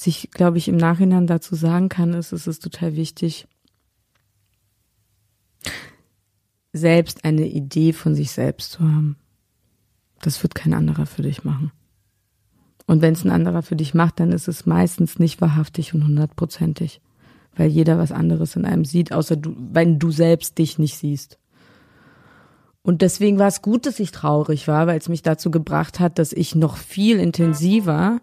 was ich, glaube ich, im Nachhinein dazu sagen kann, ist, es ist total wichtig, selbst eine Idee von sich selbst zu haben. Das wird kein anderer für dich machen. Und wenn es ein anderer für dich macht, dann ist es meistens nicht wahrhaftig und hundertprozentig, weil jeder was anderes in einem sieht, außer du, wenn du selbst dich nicht siehst. Und deswegen war es gut, dass ich traurig war, weil es mich dazu gebracht hat, dass ich noch viel intensiver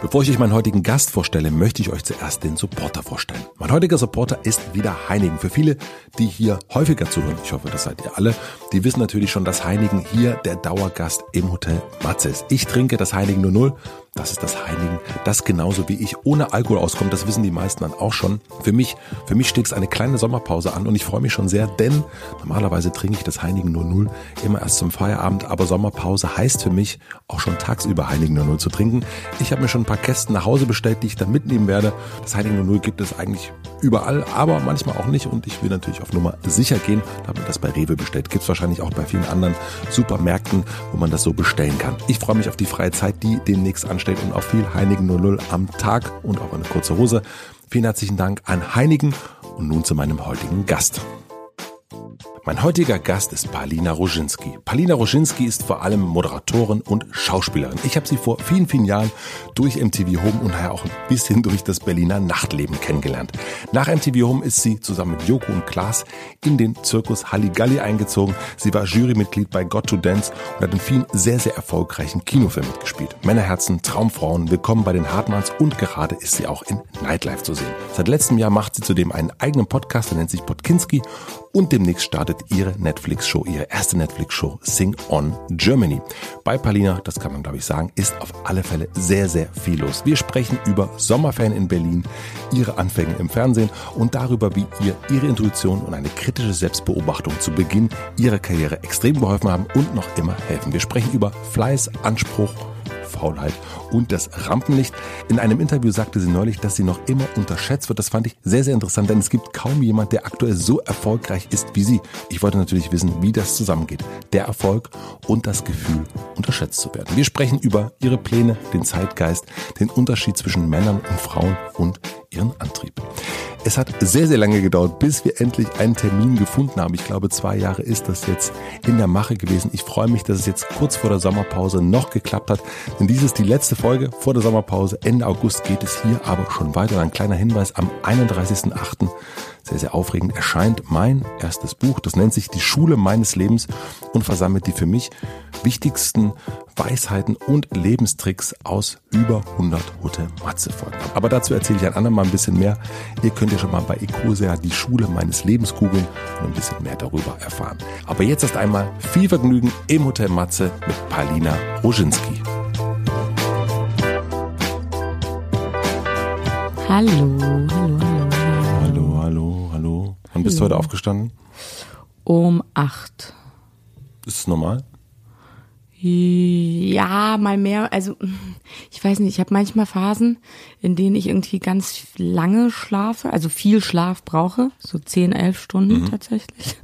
Bevor ich euch meinen heutigen Gast vorstelle, möchte ich euch zuerst den Supporter vorstellen. Mein heutiger Supporter ist wieder Heinigen. Für viele, die hier häufiger zuhören, ich hoffe, das seid ihr alle, die wissen natürlich schon, dass Heinigen hier der Dauergast im Hotel Matze ist. Ich trinke das Heinigen 00 das ist das Heiligen, das genauso wie ich ohne Alkohol auskommt. Das wissen die meisten dann auch schon. Für mich, für mich steht es eine kleine Sommerpause an und ich freue mich schon sehr, denn normalerweise trinke ich das Heiligen 00 immer erst zum Feierabend, aber Sommerpause heißt für mich auch schon tagsüber Heiligen 00 zu trinken. Ich habe mir schon ein paar Kästen nach Hause bestellt, die ich dann mitnehmen werde. Das Heiligen 00 gibt es eigentlich überall, aber manchmal auch nicht und ich will natürlich auf Nummer sicher gehen. Da habe ich das bei Rewe bestellt. Gibt es wahrscheinlich auch bei vielen anderen Supermärkten, wo man das so bestellen kann. Ich freue mich auf die freie Zeit, die demnächst ansteht ansteht und auf viel Heinigen 00 am Tag und auch eine kurze Hose. Vielen herzlichen Dank an Heinigen und nun zu meinem heutigen Gast. Mein heutiger Gast ist Palina Roginski. Palina Roginski ist vor allem Moderatorin und Schauspielerin. Ich habe sie vor vielen, vielen Jahren durch MTV Home und auch ein bisschen durch das Berliner Nachtleben kennengelernt. Nach MTV Home ist sie zusammen mit Joko und Klaas in den Zirkus Halligalli eingezogen. Sie war Jurymitglied bei Got to Dance und hat in vielen sehr, sehr erfolgreichen Kinofilmen mitgespielt. Männerherzen, Traumfrauen, Willkommen bei den Hartmanns und gerade ist sie auch in Nightlife zu sehen. Seit letztem Jahr macht sie zudem einen eigenen Podcast, der nennt sich Podkinski und demnächst startet ihre Netflix-Show, ihre erste Netflix-Show Sing On Germany. Bei Palina, das kann man glaube ich sagen, ist auf alle Fälle sehr, sehr viel los. Wir sprechen über Sommerferien in Berlin, ihre Anfänge im Fernsehen und darüber, wie ihr ihre Intuition und eine kritische Selbstbeobachtung zu Beginn ihrer Karriere extrem geholfen haben und noch immer helfen. Wir sprechen über Fleiß, Anspruch, Faulheit und das Rampenlicht. In einem Interview sagte sie neulich, dass sie noch immer unterschätzt wird. Das fand ich sehr, sehr interessant, denn es gibt kaum jemand, der aktuell so erfolgreich ist wie sie. Ich wollte natürlich wissen, wie das zusammengeht. Der Erfolg und das Gefühl, unterschätzt zu werden. Wir sprechen über ihre Pläne, den Zeitgeist, den Unterschied zwischen Männern und Frauen und ihren Antrieb. Es hat sehr, sehr lange gedauert, bis wir endlich einen Termin gefunden haben. Ich glaube, zwei Jahre ist das jetzt in der Mache gewesen. Ich freue mich, dass es jetzt kurz vor der Sommerpause noch geklappt hat. Denn dies ist die letzte Folge vor der Sommerpause. Ende August geht es hier aber schon weiter. Ein kleiner Hinweis, am 31.08 sehr, sehr aufregend, erscheint mein erstes Buch. Das nennt sich Die Schule meines Lebens und versammelt die für mich wichtigsten Weisheiten und Lebenstricks aus über 100 Hotel Matze Folgen. Aber dazu erzähle ich ein andermal ein bisschen mehr. Ihr könnt ja schon mal bei Ecosia die Schule meines Lebens googeln und ein bisschen mehr darüber erfahren. Aber jetzt erst einmal viel Vergnügen im Hotel Matze mit Palina Roginski. Hallo, hallo. Wann bist du heute aufgestanden? Um acht. Ist es normal? Ja, mal mehr. Also ich weiß nicht, ich habe manchmal Phasen, in denen ich irgendwie ganz lange schlafe, also viel Schlaf brauche, so zehn, elf Stunden mhm. tatsächlich.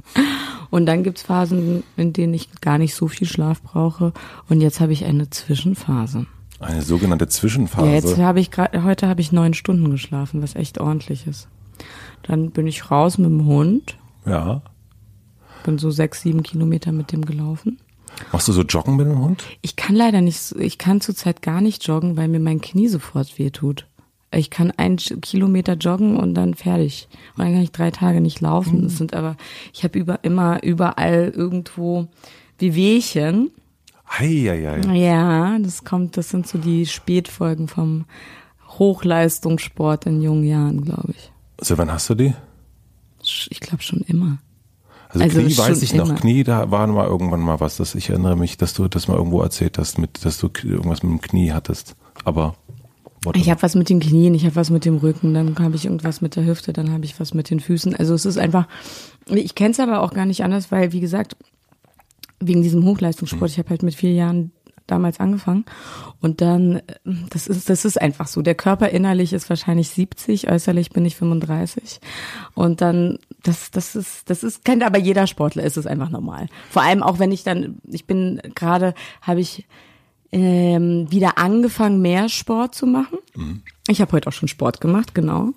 Und dann gibt's Phasen, in denen ich gar nicht so viel Schlaf brauche. Und jetzt habe ich eine Zwischenphase. Eine sogenannte Zwischenphase. Ja, jetzt habe ich gerade, heute habe ich neun Stunden geschlafen, was echt ordentlich ist. Dann bin ich raus mit dem Hund. Ja. Bin so sechs, sieben Kilometer mit dem gelaufen. Machst du so Joggen mit dem Hund? Ich kann leider nicht, ich kann zurzeit gar nicht joggen, weil mir mein Knie sofort wehtut. Ich kann ein Kilometer joggen und dann fertig. Und dann kann ich drei Tage nicht laufen. Das sind aber, ich habe über, immer überall irgendwo Wehwehchen. Eieiei. Ja, das kommt, das sind so die Spätfolgen vom Hochleistungssport in jungen Jahren, glaube ich. So, wann hast du die? Ich glaube schon immer. Also, also Knie weiß ich noch, immer. Knie, da war mal irgendwann mal was, dass ich erinnere mich, dass du das mal irgendwo erzählt hast, mit, dass du irgendwas mit dem Knie hattest. Aber. Ich habe was mit den Knien, ich habe was mit dem Rücken, dann habe ich irgendwas mit der Hüfte, dann habe ich was mit den Füßen. Also es ist einfach, ich kenne es aber auch gar nicht anders, weil wie gesagt, wegen diesem Hochleistungssport, ich habe halt mit vier Jahren damals angefangen und dann, äh, das ist, das ist einfach so. Der Körper innerlich ist wahrscheinlich 70, äußerlich bin ich 35 und dann, das, das ist, das ist, kennt aber jeder Sportler, ist es einfach normal. Vor allem auch wenn ich dann, ich bin gerade, habe ich ähm, wieder angefangen, mehr Sport zu machen. Ich habe heute auch schon Sport gemacht, genau.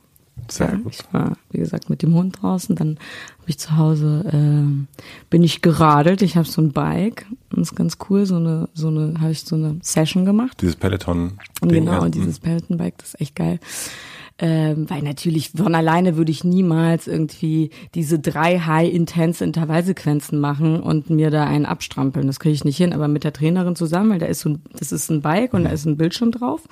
Sehr Ja, gut. Ich war, wie gesagt, mit dem Hund draußen. Dann habe ich zu Hause, ähm, bin ich geradelt. Ich habe so ein Bike. Das ist ganz cool. So eine, so eine, habe ich so eine Session gemacht. Dieses Peloton. Und genau, ja. und dieses Peloton-Bike, das ist echt geil. Ähm, weil natürlich von alleine würde ich niemals irgendwie diese drei high-intense Intervallsequenzen machen und mir da einen abstrampeln. Das kriege ich nicht hin. Aber mit der Trainerin zusammen, weil da ist so, ein- das ist ein Bike und da ist ein Bildschirm drauf.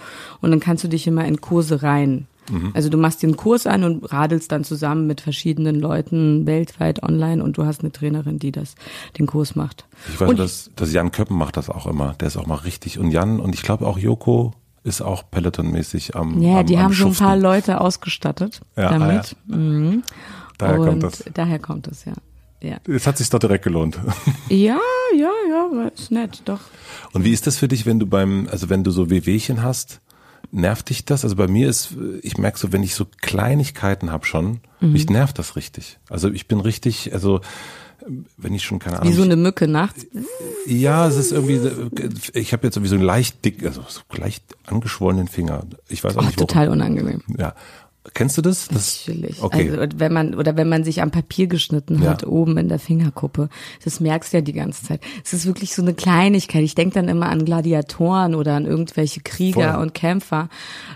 Und dann kannst du dich immer in Kurse rein. Also du machst den Kurs an und radelst dann zusammen mit verschiedenen Leuten weltweit online und du hast eine Trainerin, die das, den Kurs macht. Ich weiß, und dass, dass Jan Köppen macht das auch immer. Der ist auch mal richtig. Und Jan und ich glaube auch Joko ist auch Peloton-mäßig am Ja, am, die am haben so ein Schuften. paar Leute ausgestattet Ja, ah, damit. Mhm. Daher und kommt das. Daher kommt es, ja. Ja, Jetzt hat sich doch direkt gelohnt. ja, ja, ja, ist nett, doch. Und wie ist das für dich, wenn du beim, also wenn du so Wehwehchen hast, nervt dich das? Also bei mir ist, ich merke so, wenn ich so Kleinigkeiten habe schon, Mhm. mich nervt das richtig. Also ich bin richtig, also wenn ich schon keine Ahnung. Wie so eine Mücke nachts. ja, es ist irgendwie, ich habe jetzt sowieso einen leicht dick, also so leicht angeschwollenen Finger. Ich weiß auch Oh, nicht warum. total unangenehm. Ja. Kennst du das? das Natürlich. Okay. Also wenn man oder wenn man sich am Papier geschnitten Ja. hat, oben in der Fingerkuppe, das merkst du ja die ganze Zeit. Es ist wirklich so eine Kleinigkeit. Ich denke dann immer an Gladiatoren oder an irgendwelche Krieger Voll. und Kämpfer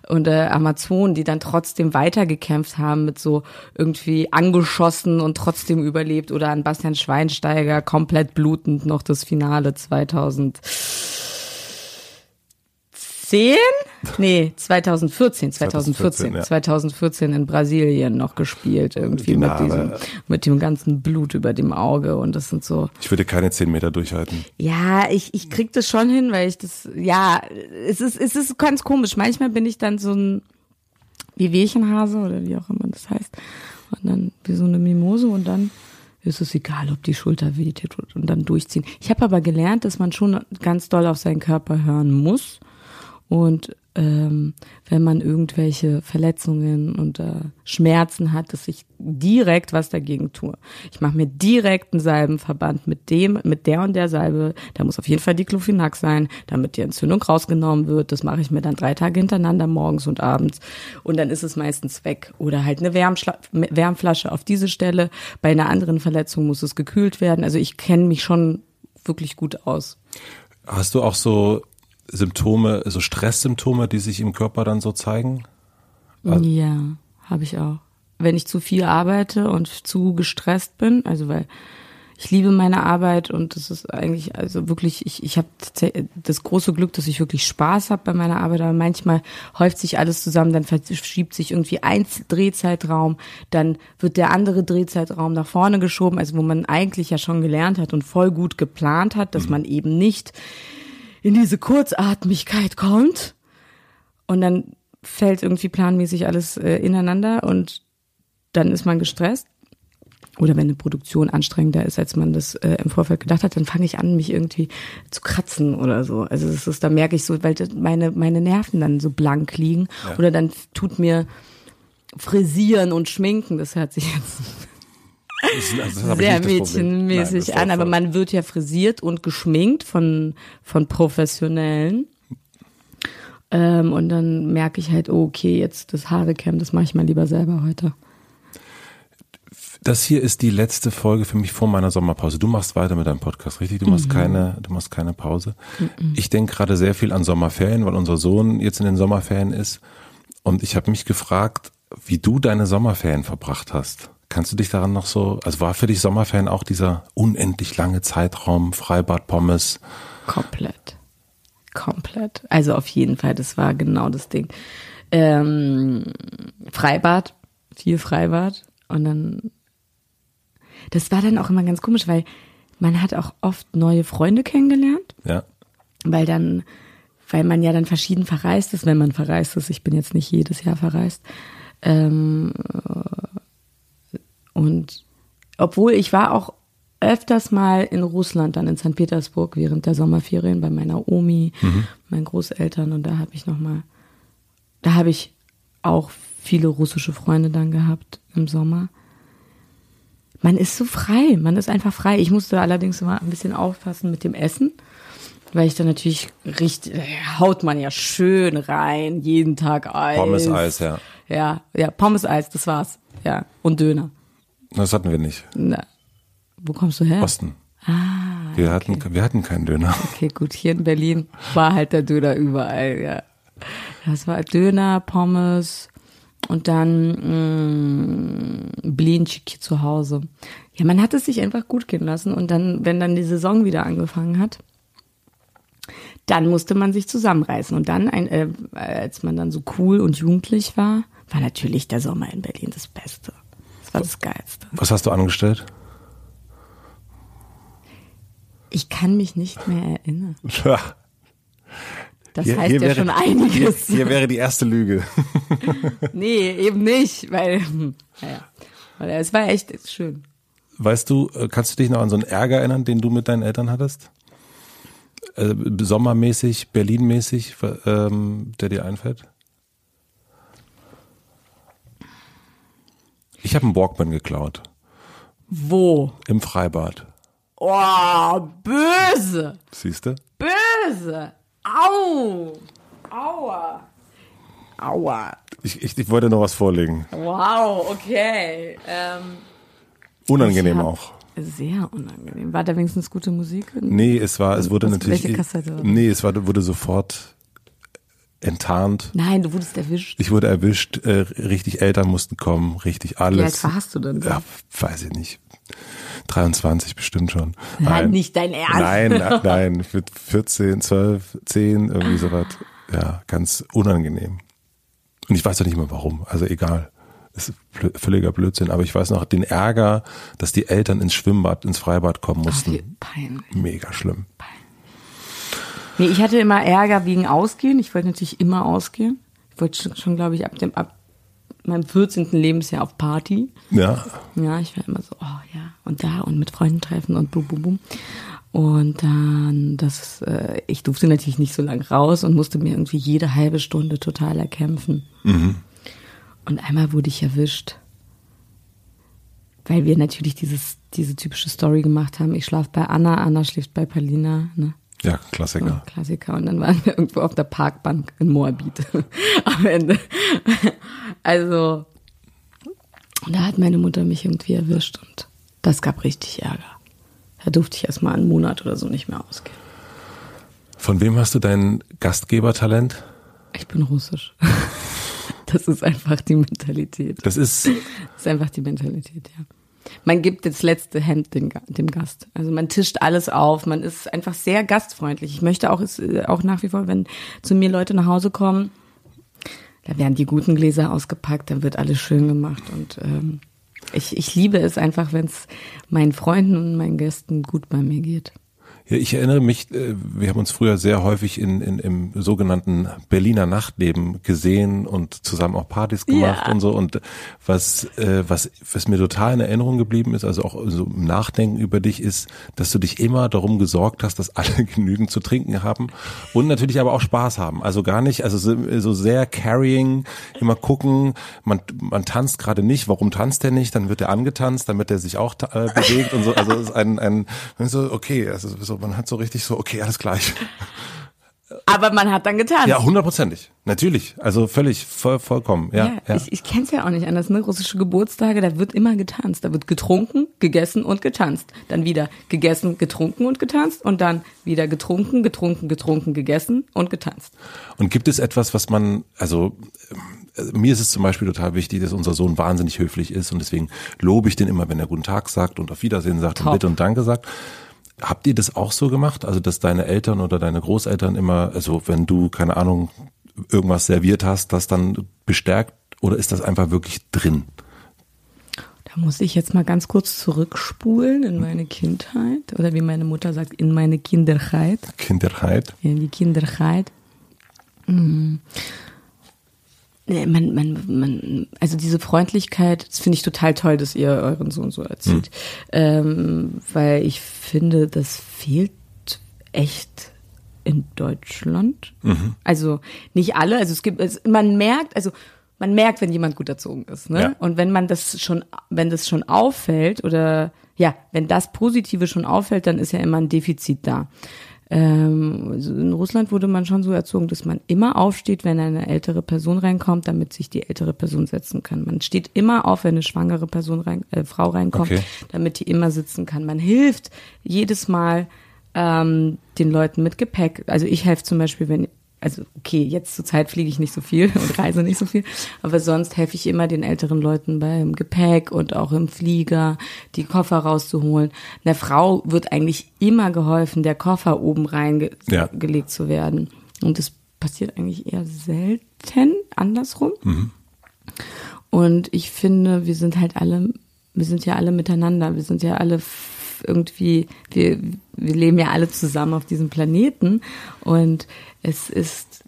und äh, Amazonen, die dann trotzdem weitergekämpft haben mit so irgendwie angeschossen und trotzdem überlebt oder an Bastian Schweinsteiger komplett blutend noch das Finale 2000 10? Nee, 2014, 2014, 2014, ja. 2014 in Brasilien noch gespielt, irgendwie mit diesem, mit dem ganzen Blut über dem Auge und das sind so, Ich würde keine zehn Meter durchhalten. ja, ich, ich krieg das schon hin, weil ich das, ja, es ist, es ist ganz komisch. Manchmal bin ich dann so ein Wehwehchenhase oder wie auch immer das heißt. Und dann wie so eine Mimose und dann ist es egal, ob die Schulter wehtut und dann durchziehen. Ich habe aber gelernt, dass man schon ganz doll auf seinen Körper hören muss. Und ähm, wenn man irgendwelche Verletzungen und äh, Schmerzen hat, dass ich direkt was dagegen tue. Ich mache mir direkt einen Salbenverband mit dem, mit der und der Salbe. Da muss auf jeden Fall Diclofenac sein, damit die Entzündung rausgenommen wird. Das mache ich mir dann drei Tage hintereinander, morgens und abends. Und dann ist es meistens weg. Oder halt eine Wärmschla Wärmflasche auf diese Stelle. Bei einer anderen Verletzung muss es gekühlt werden. Also ich kenne mich schon wirklich gut aus. Hast du auch so Symptome, so Stresssymptome, die sich im Körper dann so zeigen? Ja, habe ich auch. Wenn ich zu viel arbeite und zu gestresst bin, also weil ich liebe meine Arbeit und das ist eigentlich, also wirklich, ich, ich habe das große Glück, dass ich wirklich Spaß habe bei meiner Arbeit, aber manchmal häuft sich alles zusammen, dann verschiebt sich irgendwie ein Drehzeitraum, dann wird der andere Drehzeitraum nach vorne geschoben, also wo man eigentlich ja schon gelernt hat und voll gut geplant hat, dass man eben nicht in diese Kurzatmigkeit kommt und dann fällt irgendwie planmäßig alles äh, ineinander und dann ist man gestresst. Oder wenn eine Produktion anstrengender ist, als man das äh, im Vorfeld gedacht hat, dann fange ich an, mich irgendwie zu kratzen oder so. Also das ist, da merke ich so, weil meine, meine Nerven dann so blank liegen. Ja. Oder dann tut mir Frisieren und Schminken, das hört sich jetzt also sehr. Nein, mädchenmäßig das an, aber man wird ja frisiert und geschminkt von, von Professionellen. Ähm, und dann merke ich halt, oh, okay, jetzt das Haarecam, das mache ich mal lieber selber heute. Das hier ist die letzte Folge für mich vor meiner Sommerpause. Du machst weiter mit deinem Podcast, richtig? Du machst Mhm. keine, du machst keine Pause. Ich denke gerade sehr viel an Sommerferien, weil unser Sohn jetzt in den Sommerferien ist. Und ich habe mich gefragt, wie du deine Sommerferien verbracht hast. Kannst du dich daran noch so, also war für dich Sommerferien auch dieser unendlich lange Zeitraum, Freibad, Pommes? Komplett. Komplett. Also auf jeden Fall, das war genau das Ding. Ähm, Freibad, viel Freibad. Und dann, das war dann auch immer ganz komisch, weil man hat auch oft neue Freunde kennengelernt. Ja. weil dann weil man ja dann verschieden verreist ist, wenn man verreist ist. Ich bin jetzt nicht jedes Jahr verreist. Ähm, und obwohl ich war auch öfters mal in Russland, dann in St. Petersburg während der Sommerferien bei meiner Omi, mhm. meinen Großeltern und da habe ich noch mal, da habe ich auch viele russische Freunde dann gehabt im Sommer. Man ist so frei, man ist einfach frei. Ich musste allerdings immer ein bisschen aufpassen mit dem Essen, weil ich dann natürlich richtig, haut man ja schön rein, jeden Tag Eis. Pommes Eis, ja. Ja, ja, Pommes Eis, das war's. Ja, und Döner. Das hatten wir nicht. Na, wo kommst du her? Osten. Ah, Wir hatten, wir hatten keinen Döner. okay, gut. Hier in Berlin war halt der Döner überall, ja. Das war Döner, Pommes und dann mh, Blinchik zu Hause. Ja, man hat es sich einfach gut gehen lassen und dann, wenn dann die Saison wieder angefangen hat, dann musste man sich zusammenreißen. Und dann, ein, äh, als man dann so cool und jugendlich war, war natürlich der Sommer in Berlin das Beste. Das war das Geilste. Was hast du angestellt? Ich kann mich nicht mehr erinnern. Tja, Das Hier- heißt hier ja wäre- schon einiges. Hier, hier wäre die erste Lüge. Nee, eben nicht, weil, hm, naja, weil es war echt schön. Weißt du, äh, kannst du dich noch an so einen Ärger erinnern, den du mit deinen Eltern hattest? Äh, sommermäßig, Berlinmäßig, ähm, der dir einfällt? Ich habe einen Walkman geklaut Wo? im Freibad. Oh, böse, Siehst du? böse. Au, aua, aua. Ich, ich, ich wollte noch was vorlegen. Wow, okay. Ähm, Unangenehm auch. sehr unangenehm. War da wenigstens gute Musik? Nee, es war, es wurde Was- natürlich. welche Kassette? Nee, es war, wurde sofort enttarnt. Nein, du wurdest erwischt. Ich wurde erwischt, äh, richtig Eltern mussten kommen, richtig Wie alt alles. warst du denn? Ja, weiß ich nicht. 23 bestimmt schon. Nein, nicht dein Ernst. Nein, nein, nein, für 14, 12, 10, irgendwie sowas. Ja, ganz unangenehm. Und ich weiß doch nicht mal warum, also egal. Ist blö- völliger Blödsinn, aber ich weiß noch den Ärger, dass die Eltern ins Schwimmbad, ins Freibad kommen Ach, wie mussten. peinlich. Mega schlimm. Nee, ich hatte immer Ärger wegen Ausgehen. Ich wollte natürlich immer ausgehen. Ich wollte schon, schon glaube ich, ab dem, ab meinem 14. Lebensjahr auf Party. Ja, Ja, ich war immer so, oh ja, und da und mit Freunden treffen und bum, bum, bum. Und dann, das, äh, ich durfte natürlich nicht so lang raus und musste mir irgendwie jede halbe Stunde total erkämpfen. Und einmal wurde ich erwischt, weil wir natürlich dieses, diese typische Story gemacht haben. Ich schlafe bei Anna, Anna schläft bei Palina, ne? Ja, Klassiker. Klassiker. Und dann waren wir irgendwo auf der Parkbank in Moabit am Ende. Also, da hat meine Mutter mich irgendwie erwischt und das gab richtig Ärger. Da durfte ich erst mal einen Monat oder so nicht mehr ausgehen. Von wem hast du dein Gastgebertalent? Ich bin russisch. Das ist einfach die Mentalität. Das ist, Das ist einfach die Mentalität, ja. Man gibt das letzte Hemd dem, dem Gast. Also man tischt alles auf. Man ist einfach sehr gastfreundlich. Ich möchte auch, es, äh, auch nach wie vor, wenn zu mir Leute nach Hause kommen, da werden die guten Gläser ausgepackt, dann wird alles schön gemacht. Und ähm, ich, ich liebe es einfach, wenn es meinen Freunden und meinen Gästen gut bei mir geht. Ja, ich erinnere mich, äh, wir haben uns früher sehr häufig in, in, im sogenannten Berliner Nachtleben gesehen und zusammen auch Partys gemacht Ja. und so. Und was, äh, was, was mir total in Erinnerung geblieben ist, also auch so im Nachdenken über dich, ist, dass du dich immer darum gesorgt hast, dass alle genügend zu trinken haben und natürlich aber auch Spaß haben. Also gar nicht, also so, so sehr carrying, immer gucken, man, man tanzt gerade nicht, warum tanzt er nicht? Dann wird er angetanzt, damit er sich auch äh, bewegt und so. Also es ist ein, ein so, okay, also so, man hat so richtig so, okay, alles gleich. Aber man hat dann getan. Ja, hundertprozentig. Natürlich. Also völlig, voll, vollkommen. Ja, ja. Ich, ich kenne es ja auch nicht anders, ne? Russische Geburtstage, da wird immer getanzt. Da wird getrunken, gegessen und getanzt. Dann wieder gegessen, getrunken und getanzt und dann wieder getrunken, getrunken, getrunken, gegessen und getanzt. Und gibt es etwas, was man, also äh, mir ist es zum Beispiel total wichtig, dass unser Sohn wahnsinnig höflich ist und deswegen lobe ich den immer, wenn er guten Tag sagt und auf Wiedersehen sagt und Top. bitte und danke sagt. Habt ihr das auch so gemacht? Also, dass deine Eltern oder deine Großeltern immer, also wenn du, keine Ahnung, irgendwas serviert hast, das dann bestärkt oder ist das einfach wirklich drin? Da muss ich jetzt mal ganz kurz zurückspulen in meine Kindheit oder wie meine Mutter sagt, in meine Kinderheit. Kinderheit? In die Kinderheit. Nee, man, man, man, also diese Freundlichkeit, das finde ich total toll, dass ihr euren Sohn so erzieht. Mhm. Ähm, weil ich finde, das fehlt echt in Deutschland. Mhm. Also nicht alle, also es gibt, es, man merkt, also man merkt, wenn jemand gut erzogen ist, ne? Ja. Und wenn man das schon, wenn das schon auffällt oder ja, wenn das Positive schon auffällt, dann ist ja immer ein Defizit da. Ähm, in Russland wurde man schon so erzogen, dass man immer aufsteht, wenn eine ältere Person reinkommt, damit sich die ältere Person setzen kann. Man steht immer auf, wenn eine schwangere Person rein, äh, Frau reinkommt, okay. damit die immer sitzen kann. Man hilft jedes Mal ähm, den Leuten mit Gepäck. Also ich helfe zum Beispiel, wenn also okay, jetzt zur Zeit fliege ich nicht so viel und reise nicht so viel, aber sonst helfe ich immer den älteren Leuten beim Gepäck und auch im Flieger, die Koffer rauszuholen. Einer Frau wird eigentlich immer geholfen, der Koffer oben reingelegt ja. zu werden. Und das passiert eigentlich eher selten andersrum. Mhm. Und ich finde, wir sind halt alle, wir sind ja alle miteinander, wir sind ja alle irgendwie, wir, wir leben ja alle zusammen auf diesem Planeten und es ist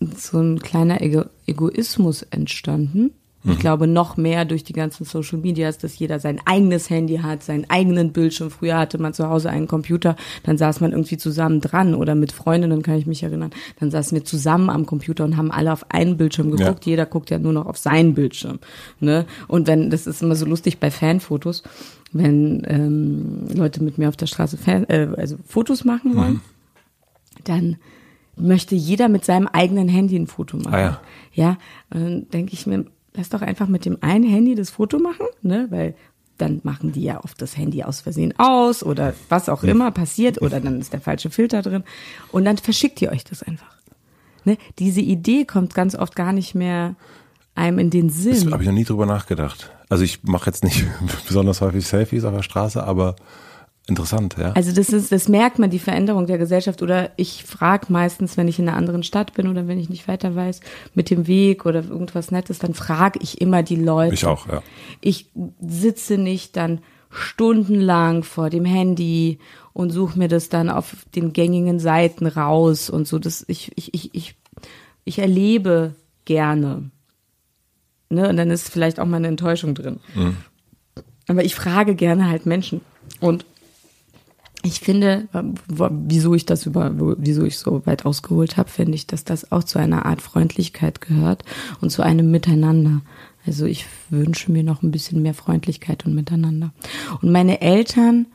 so ein kleiner Ego Egoismus entstanden. Ich mhm. glaube noch mehr durch die ganzen Social Medias, dass jeder sein eigenes Handy hat, seinen eigenen Bildschirm. Früher hatte man zu Hause einen Computer, dann saß man irgendwie zusammen dran oder mit Freundinnen, kann ich mich erinnern. Dann saßen wir zusammen am Computer und haben alle auf einen Bildschirm geguckt. Ja. Jeder guckt ja nur noch auf seinen Bildschirm. Ne? Und wenn, das ist immer so lustig bei Fanfotos, wenn ähm, Leute mit mir auf der Straße Fan, äh, also Fotos machen wollen. Mhm dann möchte jeder mit seinem eigenen Handy ein Foto machen. Ah, ja. ja, und dann denke ich mir, lass doch einfach mit dem einen Handy das Foto machen, ne, weil dann machen die ja oft das Handy aus Versehen aus oder was auch immer passiert oder dann ist der falsche Filter drin und dann verschickt ihr euch das einfach. Ne? Diese Idee kommt ganz oft gar nicht mehr einem in den Sinn. Das habe ich noch nie drüber nachgedacht. Also ich mache jetzt nicht besonders häufig Selfies auf der Straße, aber Interessant, ja. Also das ist, das merkt man, die Veränderung der Gesellschaft. Oder ich frage meistens, wenn ich in einer anderen Stadt bin oder wenn ich nicht weiter weiß, mit dem Weg oder irgendwas Nettes, dann frage ich immer die Leute. Ich auch, ja. Ich sitze nicht dann stundenlang vor dem Handy und suche mir das dann auf den gängigen Seiten raus und so. Das, ich, ich, ich, ich, ich erlebe gerne. Ne? Und dann ist vielleicht auch mal eine Enttäuschung drin. Mhm. Aber ich frage gerne halt Menschen. Und ich finde, wieso ich das über, wieso ich so weit ausgeholt habe, finde ich, dass das auch zu einer Art Freundlichkeit gehört und zu einem Miteinander. Also ich wünsche mir noch ein bisschen mehr Freundlichkeit und Miteinander. Und meine Eltern,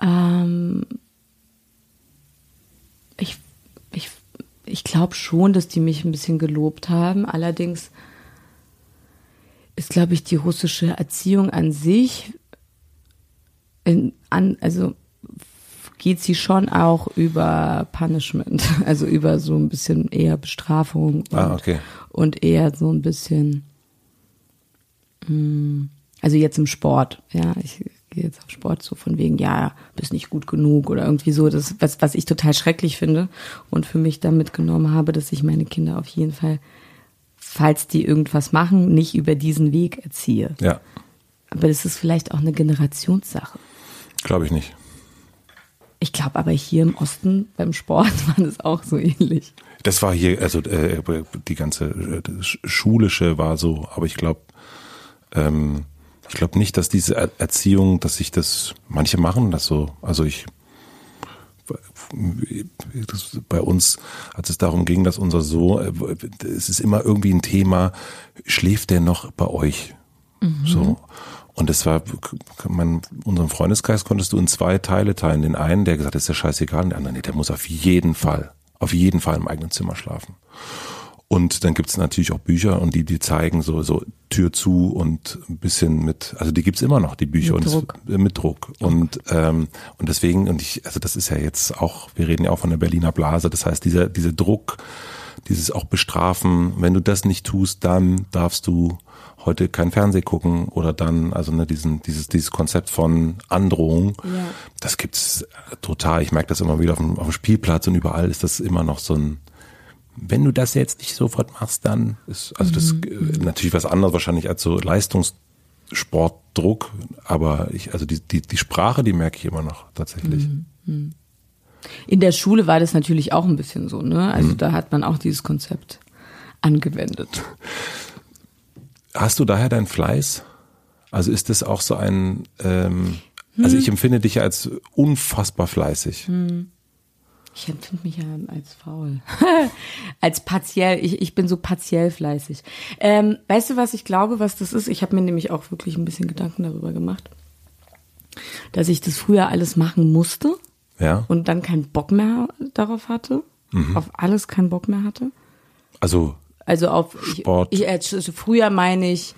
ähm, ich, ich, ich glaube schon, dass die mich ein bisschen gelobt haben. Allerdings ist, glaube ich, die russische Erziehung an sich in, an, also geht sie schon auch über Punishment, also über so ein bisschen eher Bestrafung und, ah, okay. und eher so ein bisschen, hm, also jetzt im Sport, ja, ich gehe jetzt auf Sport so von wegen, ja, bist nicht gut genug oder irgendwie so, das was was ich total schrecklich finde und für mich da mitgenommen habe, dass ich meine Kinder auf jeden Fall, falls die irgendwas machen, nicht über diesen Weg erziehe. Ja. Aber das ist vielleicht auch eine Generationssache. Glaube ich nicht. Ich glaube aber hier im Osten beim Sport war das auch so ähnlich. Das war hier, also äh, die ganze äh, schulische war so, aber ich glaube, ähm, ich glaube nicht, dass diese Erziehung, dass sich das, manche machen das so. Also ich, bei uns, als es darum ging, dass unser Sohn, äh, es ist immer irgendwie ein Thema, schläft der noch bei euch? Mhm. So. Und das war, man, unseren Freundeskreis konntest du in zwei Teile teilen. Den einen, der gesagt hat, ist ja scheißegal, und der andere, nee, der muss auf jeden Fall, auf jeden Fall im eigenen Zimmer schlafen. Und dann gibt's natürlich auch Bücher und die, die zeigen so, so Tür zu und ein bisschen mit, also die gibt's immer noch, die Bücher mit und Druck. Das, mit Druck. Und, ähm, und deswegen, und ich, also das ist ja jetzt auch, wir reden ja auch von der Berliner Blase, das heißt, dieser, dieser Druck, dieses auch bestrafen, wenn du das nicht tust, dann darfst du heute kein Fernseh gucken oder dann, also ne, diesen, dieses, dieses Konzept von Androhung, ja. das gibt's total. Ich merke das immer wieder auf dem, auf dem Spielplatz und überall ist das immer noch so ein, wenn du das jetzt nicht sofort machst, dann ist, also das mhm. Äh, natürlich was anderes wahrscheinlich als so Leistungssportdruck, aber ich, also die, die, die Sprache, die merke ich immer noch tatsächlich. Mhm. mhm. In der Schule war das natürlich auch ein bisschen so, ne? Also mhm. da hat man auch dieses Konzept angewendet. Hast du daher deinen Fleiß? Also ist das auch so ein, ähm, hm. also ich empfinde dich als unfassbar fleißig. Hm. Ich empfinde mich ja als faul. als partiell. Ich, ich bin so partiell fleißig. Ähm, weißt du, was ich glaube, was das ist? Ich habe mir nämlich auch wirklich ein bisschen Gedanken darüber gemacht, dass ich das früher alles machen musste. Ja. Und dann keinen Bock mehr darauf hatte. Mhm. Auf alles keinen Bock mehr hatte. Also. Also auf Sport. Ich, ich, also früher meine ich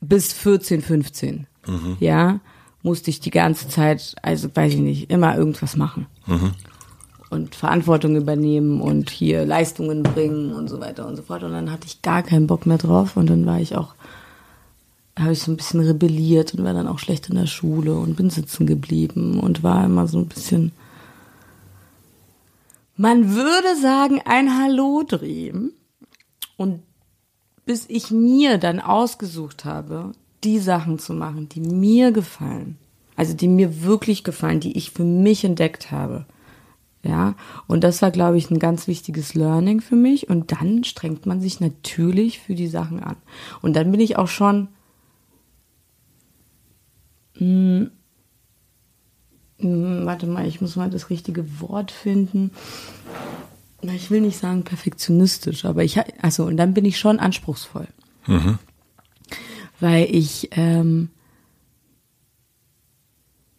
bis 14, 15. Mhm. Ja. Musste ich die ganze Zeit, also weiß ich nicht, immer irgendwas machen. Mhm und Verantwortung übernehmen und hier Leistungen bringen und so weiter und so fort. Und dann hatte ich gar keinen Bock mehr drauf und dann war ich auch, habe ich so ein bisschen rebelliert und war dann auch schlecht in der Schule und bin sitzen geblieben und war immer so ein bisschen, man würde sagen, ein Hallo drehen. Und bis ich mir dann ausgesucht habe, die Sachen zu machen, die mir gefallen, also die mir wirklich gefallen, die ich für mich entdeckt habe, ja, und das war, glaube ich, ein ganz wichtiges Learning für mich. Und dann strengt man sich natürlich für die Sachen an. Und dann bin ich auch schon, mh, hm, mh, warte mal, ich muss mal das richtige Wort finden. Ich will nicht sagen perfektionistisch, aber ich, also, und dann bin ich schon anspruchsvoll. Mhm. Weil ich, ähm,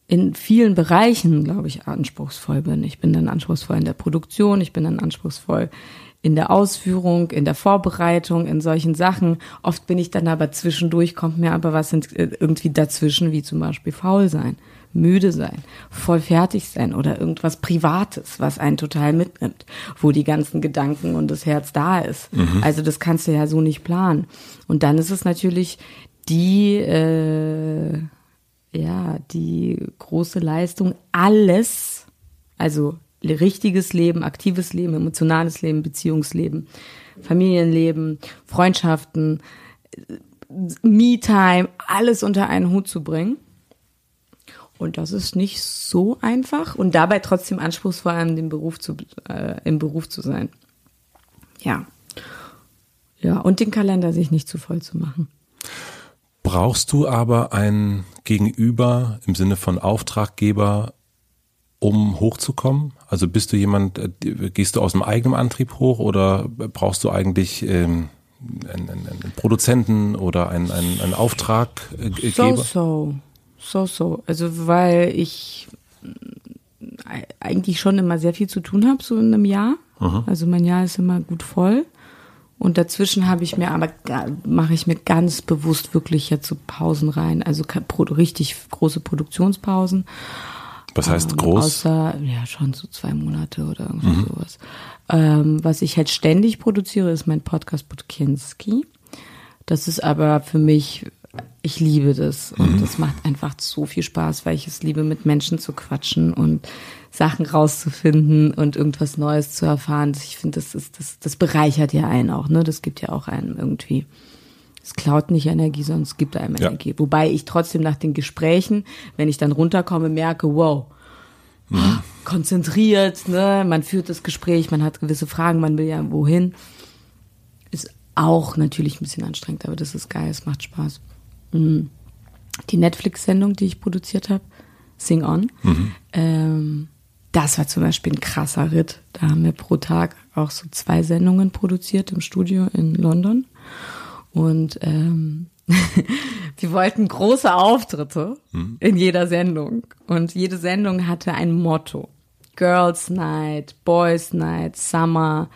in vielen Bereichen, glaube ich, anspruchsvoll bin. Ich bin dann anspruchsvoll in der Produktion, ich bin dann anspruchsvoll in der Ausführung, in der Vorbereitung, in solchen Sachen. Oft bin ich dann aber zwischendurch, kommt mir aber was äh, irgendwie dazwischen, wie zum Beispiel faul sein, müde sein, voll fertig sein oder irgendwas Privates, was einen total mitnimmt, wo die ganzen Gedanken und das Herz da ist. Mhm. Also das kannst du ja so nicht planen. Und dann ist es natürlich die äh, ja, die große Leistung, alles, also richtiges Leben, aktives Leben, emotionales Leben, Beziehungsleben, Familienleben, Freundschaften, Me-Time, alles unter einen Hut zu bringen. Und das ist nicht so einfach und dabei trotzdem anspruchsvoll in dem Beruf zu, äh, im Beruf zu sein. Ja. Ja, und den Kalender sich nicht zu voll zu machen. Brauchst du aber ein Gegenüber im Sinne von Auftraggeber, um hochzukommen? Also bist du jemand, äh, gehst du aus dem eigenen Antrieb hoch oder brauchst du eigentlich ähm, einen, einen, einen Produzenten oder einen, einen, einen Auftraggeber? So, so. So, so. Also weil ich äh, eigentlich schon immer sehr viel zu tun habe, so in einem Jahr. Mhm. Also mein Jahr ist immer gut voll. Und dazwischen habe ich mir aber mache ich mir ganz bewusst wirklich jetzt so Pausen rein, also richtig große Produktionspausen. Was heißt ähm, groß? Außer ja schon so zwei Monate oder irgendwie mhm. sowas. Ähm, was ich halt ständig produziere, ist mein Podcast Budkinski. Das ist aber für mich ich liebe das und mhm. das macht einfach so viel Spaß, weil ich es liebe, mit Menschen zu quatschen und Sachen rauszufinden und irgendwas Neues zu erfahren. Ich finde, das ist, das, das bereichert ja einen auch, ne? Das gibt ja auch einem irgendwie. Es klaut nicht Energie, sondern es gibt einem ja. Energie. Wobei ich trotzdem nach den Gesprächen, wenn ich dann runterkomme, merke, wow, mhm. konzentriert, ne? Man führt das Gespräch, man hat gewisse Fragen, man will ja wohin. Ist auch natürlich ein bisschen anstrengend, aber das ist geil, es macht Spaß. Mhm. Die Netflix-Sendung, die ich produziert habe, Sing On, mhm. ähm, das war zum Beispiel ein krasser Ritt. Da haben wir pro Tag auch so zwei Sendungen produziert im Studio in London. Und ähm, wir wollten große Auftritte mhm. in jeder Sendung. Und jede Sendung hatte ein Motto. Girls Night, Boys Night, Summer,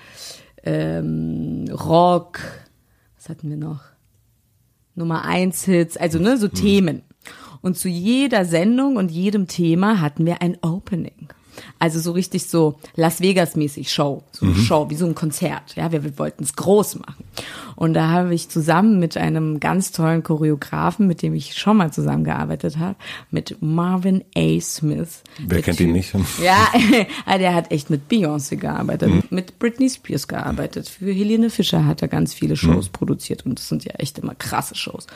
ähm, Rock. Was hatten wir noch? Nummer eins Hits, also ne, so mhm. Themen. Und zu jeder Sendung und jedem Thema hatten wir ein Opening. Also so richtig so Las Vegas mäßig Show, so eine mhm. Show, wie so ein Konzert. Ja, wir, wir wollten es groß machen. Und da habe ich zusammen mit einem ganz tollen Choreografen, mit dem ich schon mal zusammengearbeitet habe, mit Marvin A. Smith. Wer kennt ihn nicht? Ja, der hat echt mit Beyoncé gearbeitet, mhm. mit Britney Spears gearbeitet. Für Helene Fischer hat er ganz viele Shows mhm. produziert und das sind ja echt immer krasse Shows.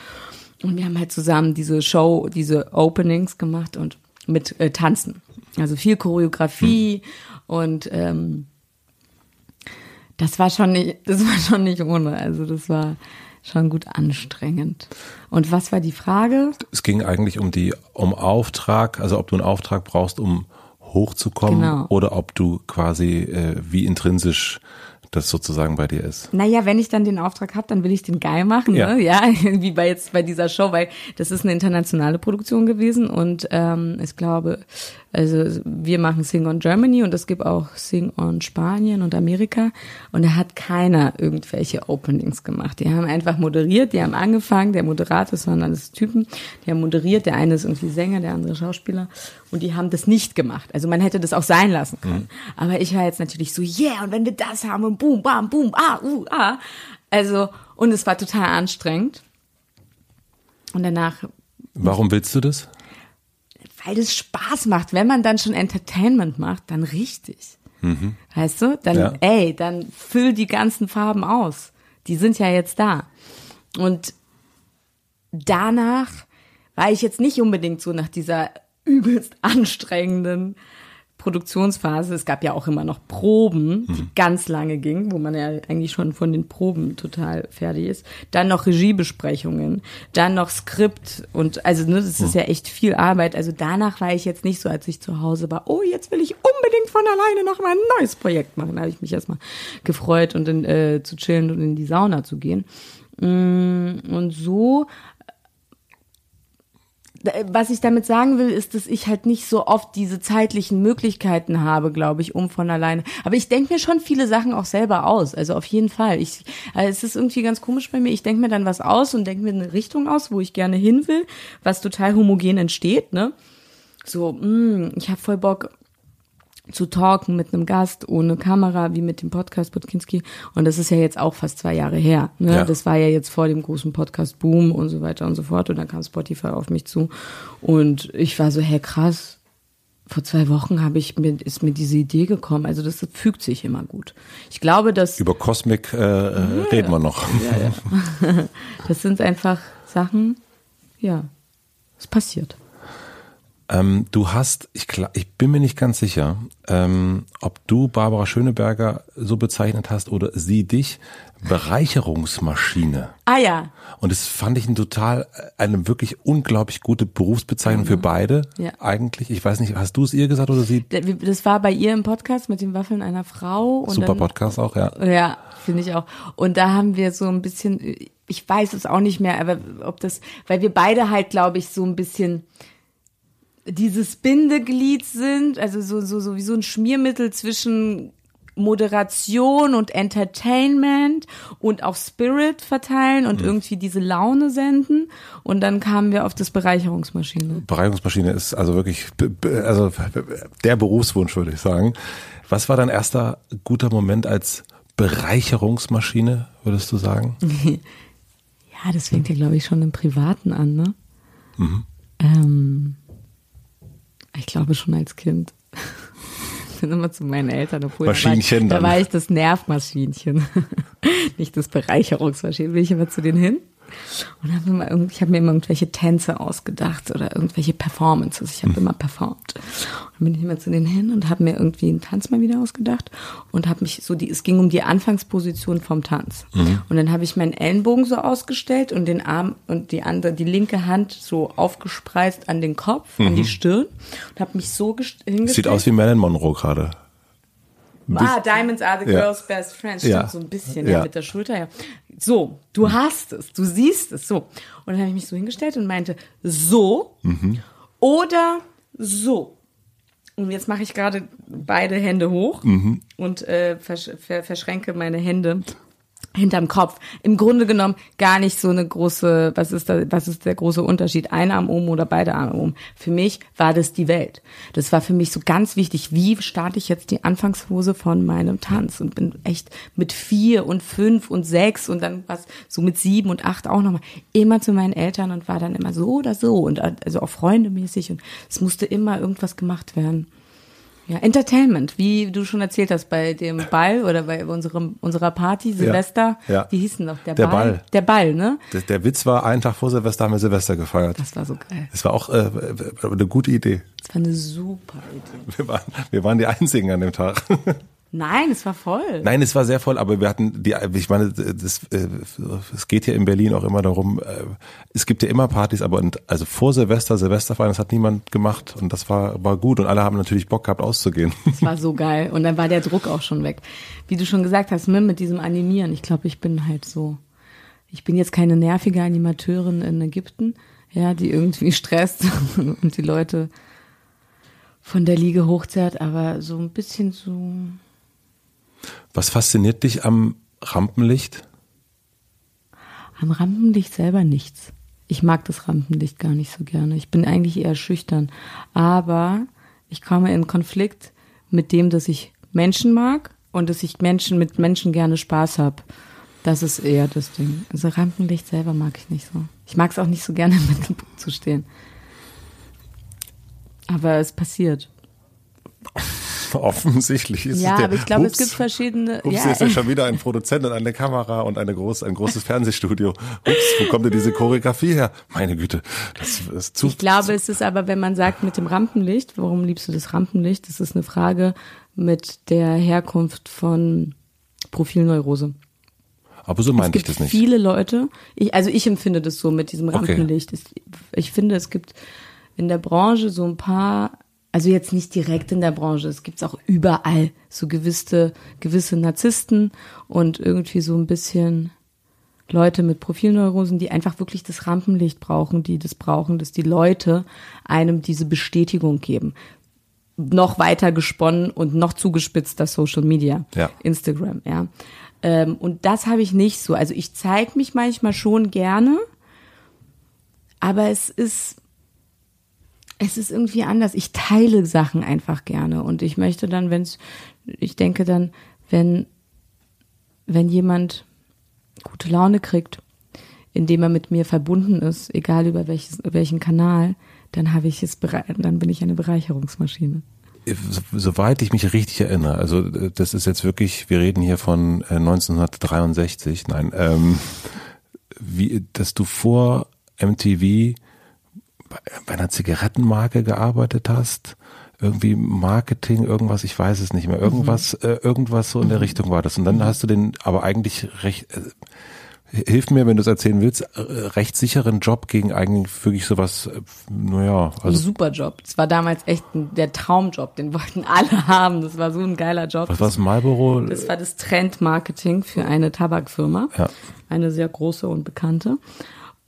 Und wir haben halt zusammen diese Show, diese Openings gemacht und mit äh, Tanzen. Also viel Choreografie und ähm, das war schon nicht, das war schon nicht ohne. Also das war schon gut anstrengend. Und was war die Frage? Es ging eigentlich um die, um Auftrag, also ob du einen Auftrag brauchst, um hochzukommen Genau. oder ob du quasi äh, wie intrinsisch das sozusagen bei dir ist. Naja, wenn ich dann den Auftrag habe, dann will ich den geil machen, Ja. ne? Ja, wie bei jetzt bei dieser Show, weil das ist eine internationale Produktion gewesen und ähm, ich glaube, also wir machen Sing on Germany und es gibt auch Sing on Spanien und Amerika und da hat keiner irgendwelche Openings gemacht. Die haben einfach moderiert, die haben angefangen, der Moderator, das waren alles Typen, die haben moderiert, der eine ist irgendwie Sänger, der andere Schauspieler und die haben das nicht gemacht. Also man hätte das auch sein lassen können. Aber ich war jetzt natürlich so, yeah, und wenn wir das haben und boom, bam, boom, ah, uh, ah. Also, und es war total anstrengend. Und danach Warum willst du das? Weil das Spaß macht. Wenn man dann schon Entertainment macht, dann richtig. Weißt du? Dann, Ja. ey, dann füll die ganzen Farben aus. Die sind ja jetzt da. Und danach war ich jetzt nicht unbedingt so nach dieser übelst anstrengenden Produktionsphase. Es gab ja auch immer noch Proben, die ganz lange gingen, wo man ja eigentlich schon von den Proben total fertig ist. Dann noch Regiebesprechungen, dann noch Skript und also ne, das ist ja echt viel Arbeit. Also danach war ich jetzt nicht so, als ich zu Hause war, oh, jetzt will ich unbedingt von alleine noch mal ein neues Projekt machen. Da habe ich mich erstmal gefreut und in, äh, zu chillen und in die Sauna zu gehen. Mm, Und so was ich damit sagen will, ist, dass ich halt nicht so oft diese zeitlichen Möglichkeiten habe, glaube ich, um von alleine. Aber ich denke mir schon viele Sachen auch selber aus. Also auf jeden Fall. Ich, also es ist irgendwie ganz komisch bei mir. Ich denke mir dann was aus und denke mir eine Richtung aus, wo ich gerne hin will, was total homogen entsteht. Ne? So, mh, ich habe voll Bock zu talken mit einem Gast ohne Kamera, wie mit dem Podcast Podkinski. Und das ist ja jetzt auch fast zwei Jahre her. Ne? Ja. Das war ja jetzt vor dem großen Podcast-Boom und so weiter und so fort. Und dann kam Spotify auf mich zu. Und ich war so, hey, krass. Vor zwei Wochen habe ich mir, ist mir diese Idee gekommen. Also das fügt sich immer gut. Ich glaube, dass Über Cosmic äh, äh, reden wir noch. das sind einfach Sachen, ja, es passiert. Ähm, du hast, ich, ich bin mir nicht ganz sicher, ähm, ob du Barbara Schöneberger so bezeichnet hast oder sie dich Bereicherungsmaschine. Ah ja, Und das fand ich ein total, eine wirklich unglaublich gute Berufsbezeichnung für beide. Ja. Eigentlich. Ich weiß nicht, hast du es ihr gesagt oder sie? das war bei ihr im Podcast mit den Waffeln einer Frau. Und Super dann, Podcast auch, ja. Ja, finde ich auch. Und da haben wir so ein bisschen, ich weiß es auch nicht mehr, aber ob das, weil wir beide halt, glaube ich, so ein bisschen dieses Bindeglied sind, also so, so, so wie so ein Schmiermittel zwischen Moderation und Entertainment und auch Spirit verteilen und irgendwie diese Laune senden. Und dann kamen wir auf das Bereicherungsmaschine. Bereicherungsmaschine ist also wirklich, also der Berufswunsch, würde ich sagen. Was war dein erster guter Moment als Bereicherungsmaschine, würdest du sagen? Ja, das fängt ja, glaube ich, schon im Privaten an, ne? Ähm, ich glaube schon als Kind. Ich bin immer zu meinen Eltern, obwohl Maschinchen da war, dann. da war ich das Nervmaschinchen, nicht das Bereicherungsmaschinchen. Bin ich immer zu denen hin und habe immer irgend, ich habe mir immer irgendwelche Tänze ausgedacht oder irgendwelche Performances. Ich habe immer performt. Und dann bin ich immer zu denen hin und habe mir irgendwie einen Tanz mal wieder ausgedacht und habe mich so die, es ging um die Anfangsposition vom Tanz. Und dann habe ich meinen Ellenbogen so ausgestellt und den Arm und die andere, die linke Hand so aufgespreizt an den Kopf, an die Stirn und habe mich so gest- hingestellt. Sieht aus wie Marilyn Monroe gerade. Ah, Diamonds are the Ja. girl's best friend. Stimmt, Ja. so ein bisschen, Ja. mit der Schulter, ja. So, du hast es, du siehst es, so. Und dann habe ich mich so hingestellt und meinte, so oder so. Und jetzt mache ich gerade beide Hände hoch und äh, versch ver verschränke meine Hände hinterm Kopf. Im Grunde genommen gar nicht so eine große, was ist da, was ist der große Unterschied? Ein Arm oben oder beide Arme oben. Für mich war das die Welt. Das war für mich so ganz wichtig. Wie starte ich jetzt die Anfangshose von meinem Tanz? Und bin echt mit vier und fünf und sechs und dann was so mit sieben und acht auch nochmal immer zu meinen Eltern und war dann immer so oder so und also auch freundemäßig und es musste immer irgendwas gemacht werden. Ja, Entertainment, wie du schon erzählt hast bei dem Ball oder bei unserem unserer Party Silvester. ja. Wie hieß denn noch der, Der Ball? Ball. Der Ball, ne? Der, der Witz war, einen Tag vor Silvester haben wir Silvester gefeiert. Das war so geil. Das war auch äh, eine gute Idee. Das war eine super Idee. Wir waren, wir waren die Einzigen an dem Tag. Nein, es war voll. Nein, es war sehr voll, aber wir hatten die, ich meine, das, äh, es geht ja in Berlin auch immer darum, äh, es gibt ja immer Partys, aber und, also vor Silvester, Silvesterfeiern, das hat niemand gemacht und das war, war gut und alle haben natürlich Bock gehabt auszugehen. Es war so geil. Und dann war der Druck auch schon weg. Wie du schon gesagt hast, ne, mit diesem Animieren. Ich glaube, ich bin halt so. Ich bin jetzt keine nervige Animateurin in Ägypten, ja, die irgendwie stresst und die Leute von der Liege hochzerrt, aber so ein bisschen so. Was fasziniert dich am Rampenlicht? Am Rampenlicht selber nichts. Ich mag das Rampenlicht gar nicht so gerne. Ich bin eigentlich eher schüchtern. Aber ich komme in Konflikt mit dem, dass ich Menschen mag und dass ich Menschen mit Menschen gerne Spaß habe. Das ist eher das Ding. Also Rampenlicht selber mag ich nicht so. Ich mag es auch nicht so gerne im Mittelpunkt zu stehen. Aber es passiert. Offensichtlich ist ja, es der, aber ich glaube, es gibt verschiedene. Ups, ja, ist ja schon wieder ein Produzent und eine Kamera und eine groß, ein großes Fernsehstudio. Ups, wo kommt denn diese Choreografie her? Meine Güte, das ist zu. Ich glaube, es ist aber, wenn man sagt mit dem Rampenlicht, warum liebst du das Rampenlicht? Das ist eine Frage mit der Herkunft von Profilneurose. aber so meinte ich das nicht. viele Leute, ich, also ich empfinde das so mit diesem Okay. Rampenlicht. Es- Ich finde, es gibt in der Branche so ein paar, also jetzt nicht direkt in der Branche, es gibt es auch überall so gewisse, gewisse Narzissten und irgendwie so ein bisschen Leute mit Profilneurosen, die einfach wirklich das Rampenlicht brauchen, die das brauchen, dass die Leute einem diese Bestätigung geben. Noch weiter gesponnen und noch zugespitzter Social Media, Ja. Instagram, ja. Ähm, und das habe ich nicht so. Also ich zeige mich manchmal schon gerne, aber es ist, es ist irgendwie anders. Ich teile Sachen einfach gerne und ich möchte dann, wenn es, ich denke dann, wenn, wenn jemand gute Laune kriegt, indem er mit mir verbunden ist, egal über welches, welchen Kanal, dann habe ich es dann bin ich eine Bereicherungsmaschine. So- Soweit ich mich richtig erinnere, also äh, das ist jetzt wirklich, wir reden hier von äh, 1963, nein, ähm, wie, dass du vor MTV bei, einer Zigarettenmarke gearbeitet hast, irgendwie Marketing, irgendwas, ich weiß es nicht mehr, irgendwas, äh, irgendwas so in der Richtung war das. Und dann hast du den, aber eigentlich recht, äh, hilf mir, wenn du es erzählen willst, äh, recht sicheren Job gegen eigentlich wirklich sowas, äh, naja, also Super Job. Das war damals echt ein, der Traumjob, den wollten alle haben. Das war so ein geiler Job. was war es, Marlboro? Das war das Trendmarketing für eine Tabakfirma. Ja. Eine sehr große und bekannte.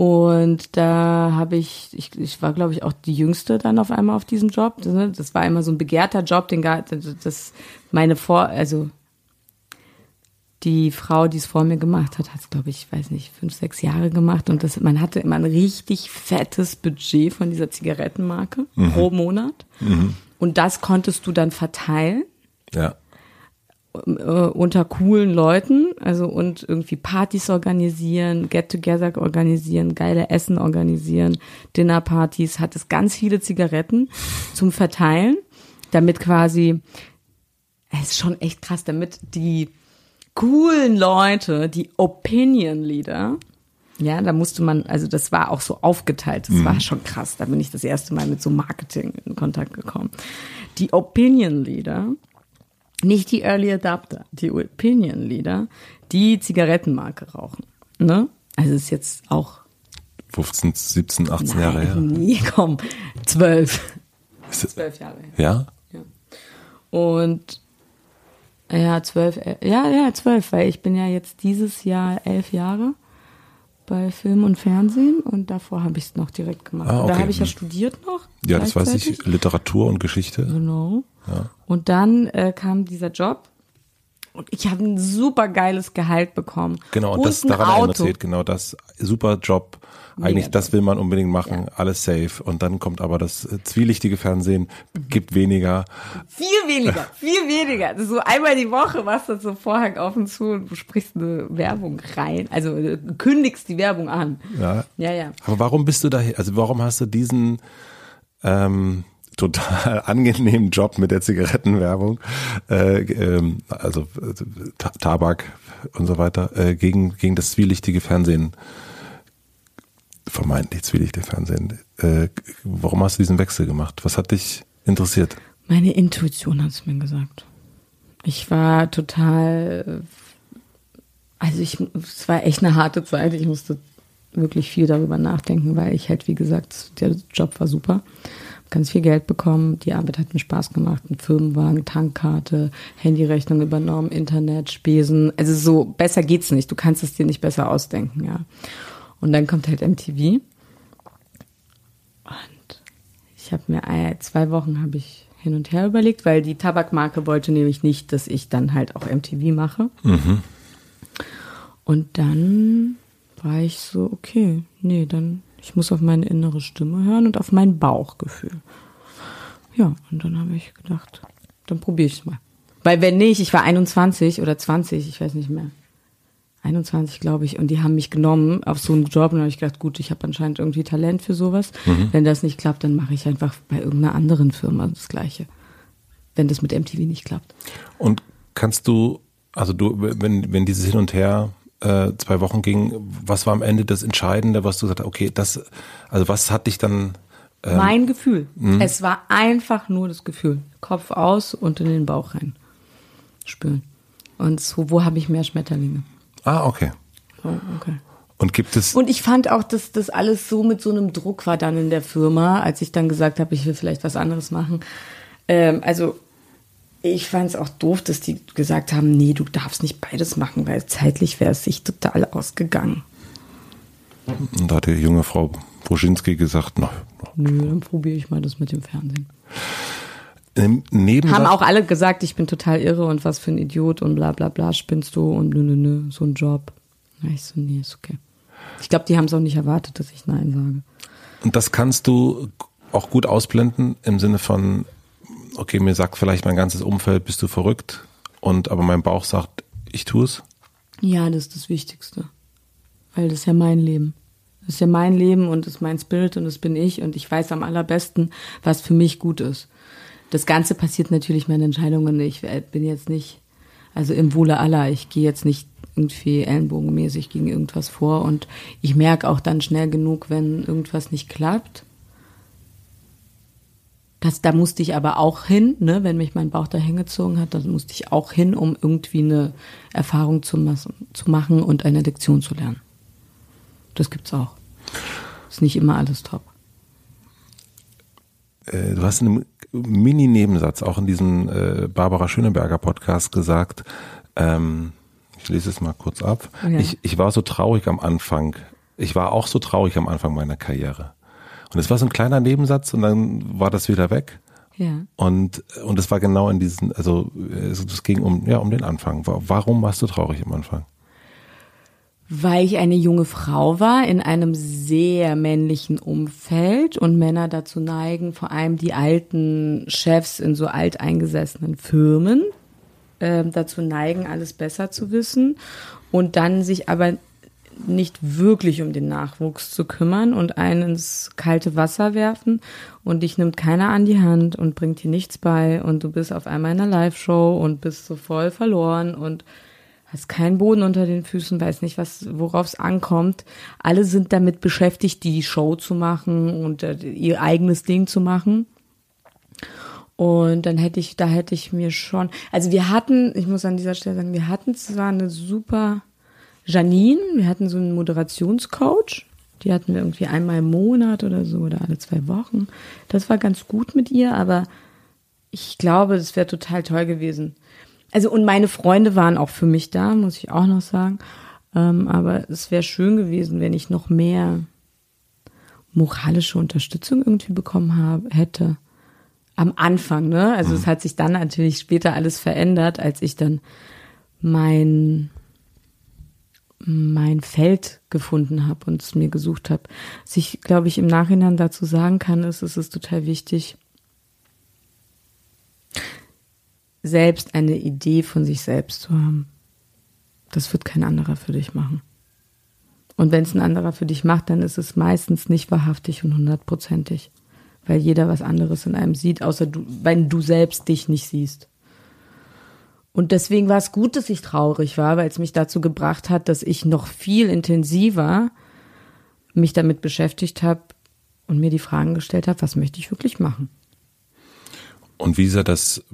Und da habe ich, ich, ich war glaube ich auch die Jüngste dann auf einmal auf diesem Job. Das, ne, das war immer so ein begehrter Job, den gar, das, meine Vor, also die Frau, die es vor mir gemacht hat, hat es glaube ich, weiß nicht, fünf, sechs Jahre gemacht und das, man hatte immer ein richtig fettes Budget von dieser Zigarettenmarke pro Monat. Und das konntest du dann verteilen Ja. Äh, unter coolen Leuten, also und irgendwie Partys organisieren, Get-Together organisieren, geile Essen organisieren, Dinnerpartys, hat es ganz viele Zigaretten zum Verteilen, damit quasi, es ist schon echt krass, damit die coolen Leute, die Opinion Leader, ja, da musste man, also das war auch so aufgeteilt, das war schon krass, da bin ich das erste Mal mit so Marketing in Kontakt gekommen. Die Opinion Leader, nicht die Early Adapter, die Opinion Leader, die Zigarettenmarke rauchen. Ne? Also ist jetzt auch 15, 17, 18 Jahre her. nie, komm, zwölf. Ist das- Zwölf Jahre her. Ja? Ja. Und ja, zwölf, äh, ja, ja, zwölf, weil ich bin ja jetzt dieses Jahr elf Jahre bei Film und Fernsehen und davor habe ich es noch direkt gemacht. Ah, Und Da okay. habe ich ja Hm. studiert noch. Ja, das weiß ich. Literatur und Geschichte. Genau. Und dann äh, kam dieser Job und ich habe ein super geiles Gehalt bekommen. Genau, und das ein daran sich, genau das. Super Job. Eigentlich, Mega das will man unbedingt machen. Alles safe. Und dann kommt aber das äh, zwielichtige Fernsehen, gibt weniger. Viel weniger, viel weniger. Das ist so einmal die Woche machst du so Vorhang auf und zu und du sprichst eine Werbung rein. Also äh, kündigst die Werbung an. Ja. Ja, ja. Aber warum bist du da, also warum hast du diesen ähm, total angenehmen Job mit der Zigarettenwerbung, äh, ähm, also äh, Tabak und so weiter, äh, gegen, gegen das zwielichtige Fernsehen, vermeintlich zwielichtige Fernsehen. Äh, warum hast du diesen Wechsel gemacht? Was hat dich interessiert? Meine Intuition hat es mir gesagt. Ich war total, also ich, es war echt eine harte Zeit. Ich musste wirklich viel darüber nachdenken, weil ich halt, wie gesagt, der Job war super. Ganz viel Geld bekommen, die Arbeit hat mir Spaß gemacht, ein Firmenwagen, Tankkarte, Handyrechnung übernommen, Internet, Spesen. Also so besser geht's nicht. Du kannst es dir nicht besser ausdenken, ja. Und dann kommt halt MTV. Und ich habe mir zwei Wochen habe ich hin und her überlegt, weil die Tabakmarke wollte nämlich nicht, dass ich dann halt auch MTV mache. Mhm. Und dann war ich so, okay, nee, dann, ich muss auf meine innere Stimme hören und auf mein Bauchgefühl. Ja, und dann habe ich gedacht, dann probiere ich es mal. Weil wenn nicht, ich war 21 oder 20, ich weiß nicht mehr. 21, glaube ich, und die haben mich genommen auf so einen Job und dann habe ich gedacht, gut, ich habe anscheinend irgendwie Talent für sowas. Mhm. Wenn das nicht klappt, dann mache ich einfach bei irgendeiner anderen Firma das Gleiche. Wenn das mit MTV nicht klappt. Und kannst du, also du, wenn, wenn dieses Hin und Her äh, zwei Wochen ging, was war am Ende das Entscheidende, was du gesagt hast, okay, das, also was hat dich dann ähm, mein Gefühl. Mh? Es war einfach nur das Gefühl. Kopf aus und in den Bauch rein. Spüren. Und so, wo habe ich mehr Schmetterlinge? Ah, okay. Oh, okay. Und gibt es. Und ich fand auch, dass das alles so mit so einem Druck war dann in der Firma, als ich dann gesagt habe, ich will vielleicht was anderes machen. Ähm, also ich fand es auch doof, dass die gesagt haben, nee, du darfst nicht beides machen, weil zeitlich wäre es sich total ausgegangen. Und da hat die junge Frau Bruschinski gesagt, na, nö, dann probiere ich mal das mit dem Fernsehen. Im Nebensatz haben auch alle gesagt, ich bin total irre und was für ein Idiot und bla bla bla, spinnst du und nö, nö, nö, so ein Job. Na, ich so, nee, ist okay. Ich glaube, die haben es auch nicht erwartet, dass ich Nein sage. Und das kannst du auch gut ausblenden im Sinne von, okay, mir sagt vielleicht mein ganzes Umfeld, bist du verrückt, und aber mein Bauch sagt, ich tue es. Ja, das ist das Wichtigste. Weil das ist ja mein Leben. Das ist ja mein Leben und das ist mein Spirit und das bin ich und ich weiß am allerbesten, was für mich gut ist das Ganze passiert natürlich meine Entscheidungen. Ich bin jetzt nicht, also im Wohle aller, ich gehe jetzt nicht irgendwie ellenbogenmäßig gegen irgendwas vor und ich merke auch dann schnell genug, wenn irgendwas nicht klappt. Das, da musste ich aber auch hin, ne, wenn mich mein Bauch da hingezogen hat, dann musste ich auch hin, um irgendwie eine Erfahrung zu, zu machen und eine Lektion zu lernen. Das gibt's auch. Ist nicht immer alles top. Äh, du hast in einem Mini-Nebensatz auch in diesem äh, Barbara Schöneberger Podcast gesagt, ähm, ich lese es mal kurz ab. Ja. Ich, ich war so traurig am Anfang. Ich war auch so traurig am Anfang meiner Karriere. Und es war so ein kleiner Nebensatz und dann war das wieder weg. Ja. Und, und es war genau in diesen, also es ging um, ja, um den Anfang. Warum warst du traurig am Anfang? weil ich eine junge Frau war in einem sehr männlichen Umfeld und Männer dazu neigen, vor allem die alten Chefs in so alteingesessenen Firmen, äh, dazu neigen, alles besser zu wissen und dann sich aber nicht wirklich um den Nachwuchs zu kümmern und einen ins kalte Wasser werfen und dich nimmt keiner an die Hand und bringt dir nichts bei und du bist auf einmal in einer Live-Show und bist so voll verloren und hast keinen Boden unter den Füßen, weiß nicht, was, worauf es ankommt. Alle sind damit beschäftigt, die Show zu machen und äh, ihr eigenes Ding zu machen. Und dann hätte ich, da hätte ich mir schon, also wir hatten, ich muss an dieser Stelle sagen, wir hatten zwar eine super Janine, wir hatten so einen Moderationscoach, die hatten wir irgendwie einmal im Monat oder so oder alle zwei Wochen. Das war ganz gut mit ihr, aber ich glaube, das wäre total toll gewesen, also und meine Freunde waren auch für mich da, muss ich auch noch sagen. Ähm, aber es wäre schön gewesen, wenn ich noch mehr moralische Unterstützung irgendwie bekommen habe, hätte. Am Anfang, ne? Also mhm. es hat sich dann natürlich später alles verändert, als ich dann mein mein Feld gefunden habe und es mir gesucht habe. Was ich, glaube ich, im Nachhinein dazu sagen kann, ist, es ist total wichtig, selbst eine Idee von sich selbst zu haben. Das wird kein anderer für dich machen. Und wenn es ein anderer für dich macht, dann ist es meistens nicht wahrhaftig und hundertprozentig, weil jeder was anderes in einem sieht, außer du, wenn du selbst dich nicht siehst. Und deswegen war es gut, dass ich traurig war, weil es mich dazu gebracht hat, dass ich noch viel intensiver mich damit beschäftigt habe und mir die Fragen gestellt habe, was möchte ich wirklich machen? Und wie sah das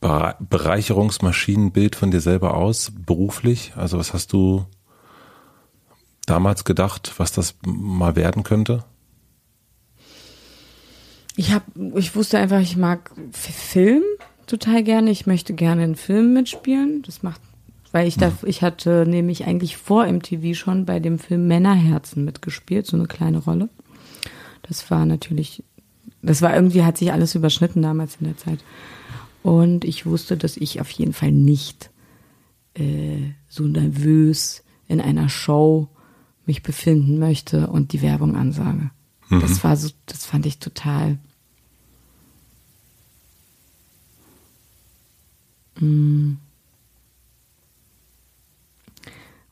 Bereicherungsmaschinenbild von dir selber aus, beruflich? Also was hast du damals gedacht, was das mal werden könnte? Ich habe, ich wusste einfach, ich mag Film total gerne. Ich möchte gerne in Filmen mitspielen. Das macht, weil ich da, ich hatte nämlich eigentlich vor MTV schon bei dem Film Männerherzen mitgespielt, so eine kleine Rolle. Das war natürlich, das war irgendwie, hat sich alles überschnitten damals in der Zeit. Und ich wusste, dass ich auf jeden Fall nicht äh, so nervös in einer Show mich befinden möchte und die Werbung ansage. Mhm. Das war so, das fand ich total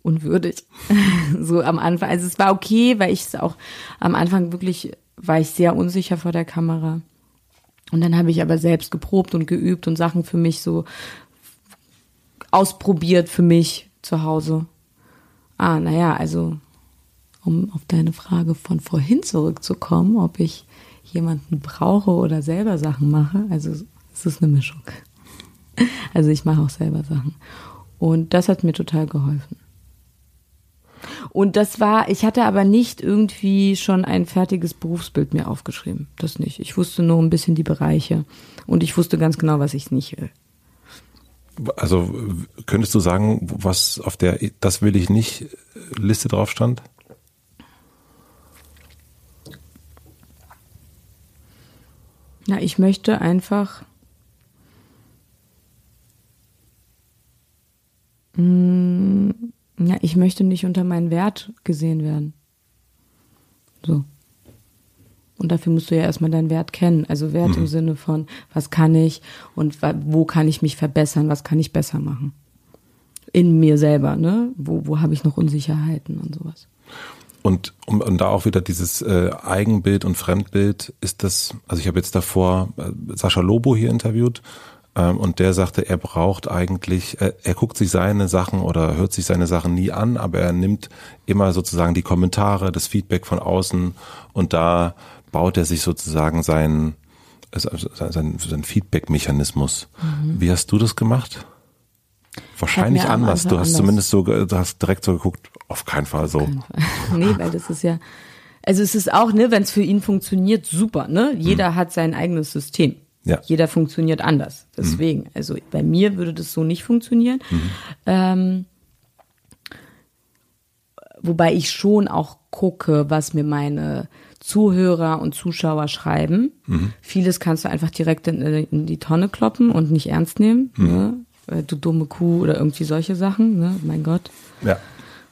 unwürdig. so am Anfang. Also es war okay, weil ich es auch am Anfang wirklich war ich sehr unsicher vor der Kamera. Und dann habe ich aber selbst geprobt und geübt und Sachen für mich so ausprobiert für mich zu Hause. Ah, naja, also um auf deine Frage von vorhin zurückzukommen, ob ich jemanden brauche oder selber Sachen mache. Also es ist eine Mischung. Also ich mache auch selber Sachen. Und das hat mir total geholfen. Und das war, ich hatte aber nicht irgendwie schon ein fertiges Berufsbild mir aufgeschrieben. Das nicht. Ich wusste nur ein bisschen die Bereiche. Und ich wusste ganz genau, was ich nicht will. Also könntest du sagen, was auf der Das will ich nicht Liste drauf stand? Na, ich möchte einfach mh, mm, ja, ich möchte nicht unter meinen Wert gesehen werden. So. Und dafür musst du ja erstmal deinen Wert kennen. Also Wert mhm. im Sinne von, was kann ich und wo kann ich mich verbessern, was kann ich besser machen. In mir selber, ne? Wo, wo habe ich noch Unsicherheiten und sowas. Und um, um da auch wieder dieses äh, Eigenbild und Fremdbild ist das, also ich habe jetzt davor äh, Sascha Lobo hier interviewt und der sagte, er braucht eigentlich, er guckt sich seine Sachen oder hört sich seine Sachen nie an, aber er nimmt immer sozusagen die Kommentare, das Feedback von außen und da baut er sich sozusagen sein, also sein, sein Feedback-Mechanismus. Mhm. Wie hast du das gemacht? Wahrscheinlich anders. Du hast anders. zumindest so, du hast direkt so geguckt, auf keinen Fall so. Keinen Fall. nee, weil das ist ja, also es ist auch, ne, wenn es für ihn funktioniert, super, ne? Jeder mhm. hat sein eigenes System. Ja. Jeder funktioniert anders. Deswegen, mhm. also bei mir würde das so nicht funktionieren. Mhm. Ähm, wobei ich schon auch gucke, was mir meine Zuhörer und Zuschauer schreiben. Mhm. Vieles kannst du einfach direkt in, in, die Tonne kloppen und nicht ernst nehmen. Mhm. Ne? Äh, du dumme Kuh oder irgendwie solche Sachen, ne? Mein Gott. Ja.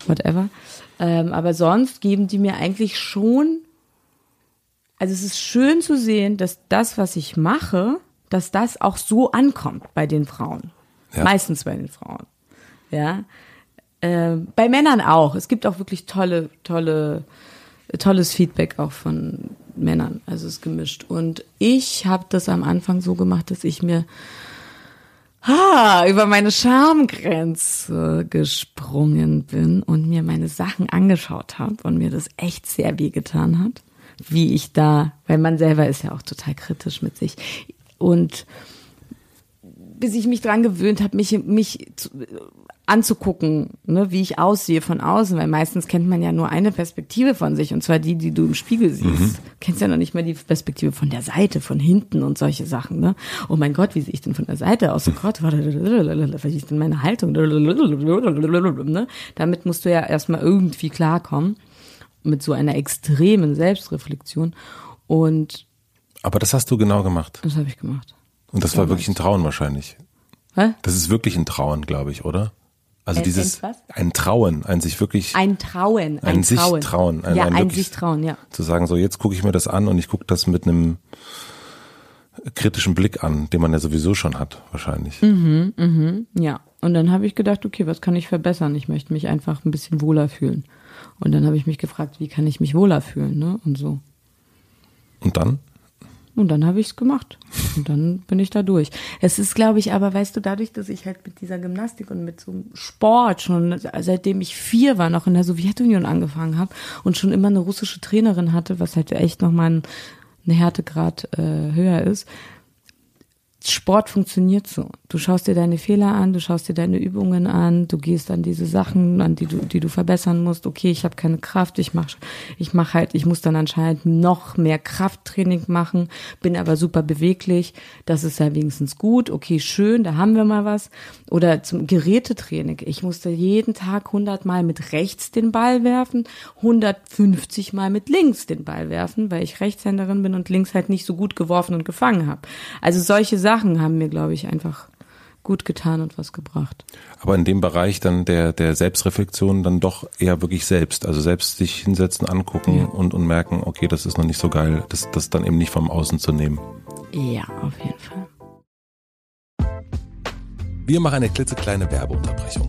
Whatever. Ähm, aber sonst geben die mir eigentlich schon, also es ist schön zu sehen, dass das, was ich mache, dass das auch so ankommt bei den Frauen. Ja. Meistens bei den Frauen. Ja. Äh, bei Männern auch. Es gibt auch wirklich tolle, tolle, tolles Feedback auch von Männern. Also es ist gemischt. Und ich habe das am Anfang so gemacht, dass ich mir ah, über meine Schamgrenze gesprungen bin und mir meine Sachen angeschaut habe und mir das echt sehr weh getan hat, wie ich da, weil man selber ist ja auch total kritisch mit sich. Und bis ich mich dran gewöhnt habe, mich, mich zu, anzugucken, ne, wie ich aussehe von außen, weil meistens kennt man ja nur eine Perspektive von sich und zwar die, die du im Spiegel siehst. Mhm. Kennst ja noch nicht mal die Perspektive von der Seite, von hinten und solche Sachen, ne? Oh mein Gott, wie sehe ich denn von der Seite aus? Oh Gott, was ist denn meine Haltung? Ne? Damit musst du ja erstmal irgendwie klarkommen mit so einer extremen Selbstreflexion und aber das hast du genau gemacht. Das habe ich gemacht. Und das, das war wirklich ein Trauen wahrscheinlich. Hä? Das ist wirklich ein Trauen, glaube ich, oder? Also ein, dieses ein Trauen, ein sich wirklich ein Trauen, ein, ein sich trauen, trauen ein, ja, ein, ein sich trauen, ja. Zu sagen, so jetzt gucke ich mir das an und ich gucke das mit einem kritischen Blick an, den man ja sowieso schon hat, wahrscheinlich. Mhm, mhm, ja. Und dann habe ich gedacht, okay, was kann ich verbessern? Ich möchte mich einfach ein bisschen wohler fühlen. Und dann habe ich mich gefragt, wie kann ich mich wohler fühlen, ne? Und so. Und dann? Und dann habe ich es gemacht. Und dann bin ich da durch. Es ist, glaube ich, aber weißt du, dadurch, dass ich halt mit dieser Gymnastik und mit so einem Sport schon, seitdem ich vier war, noch in der Sowjetunion angefangen habe und schon immer eine russische Trainerin hatte, was halt echt nochmal ein, ein Härtegrad äh, höher ist, Sport funktioniert so. Du schaust dir deine Fehler an, du schaust dir deine Übungen an, du gehst an diese Sachen, an die du, die du verbessern musst. Okay, ich habe keine Kraft, ich mach, ich mach halt, ich muss dann anscheinend noch mehr Krafttraining machen, bin aber super beweglich. Das ist ja wenigstens gut. Okay, schön, da haben wir mal was. Oder zum Gerätetraining. Ich musste jeden Tag 100 Mal mit rechts den Ball werfen, 150 Mal mit links den Ball werfen, weil ich Rechtshänderin bin und links halt nicht so gut geworfen und gefangen habe. Also solche Sachen Sachen haben mir, glaube ich, einfach gut getan und was gebracht. Aber in dem Bereich dann der, der Selbstreflexion dann doch eher wirklich selbst. Also selbst sich hinsetzen, angucken ja. und, und merken, okay, das ist noch nicht so geil, das, das dann eben nicht vom Außen zu nehmen. Ja, auf jeden Fall. Wir machen eine klitzekleine Werbeunterbrechung.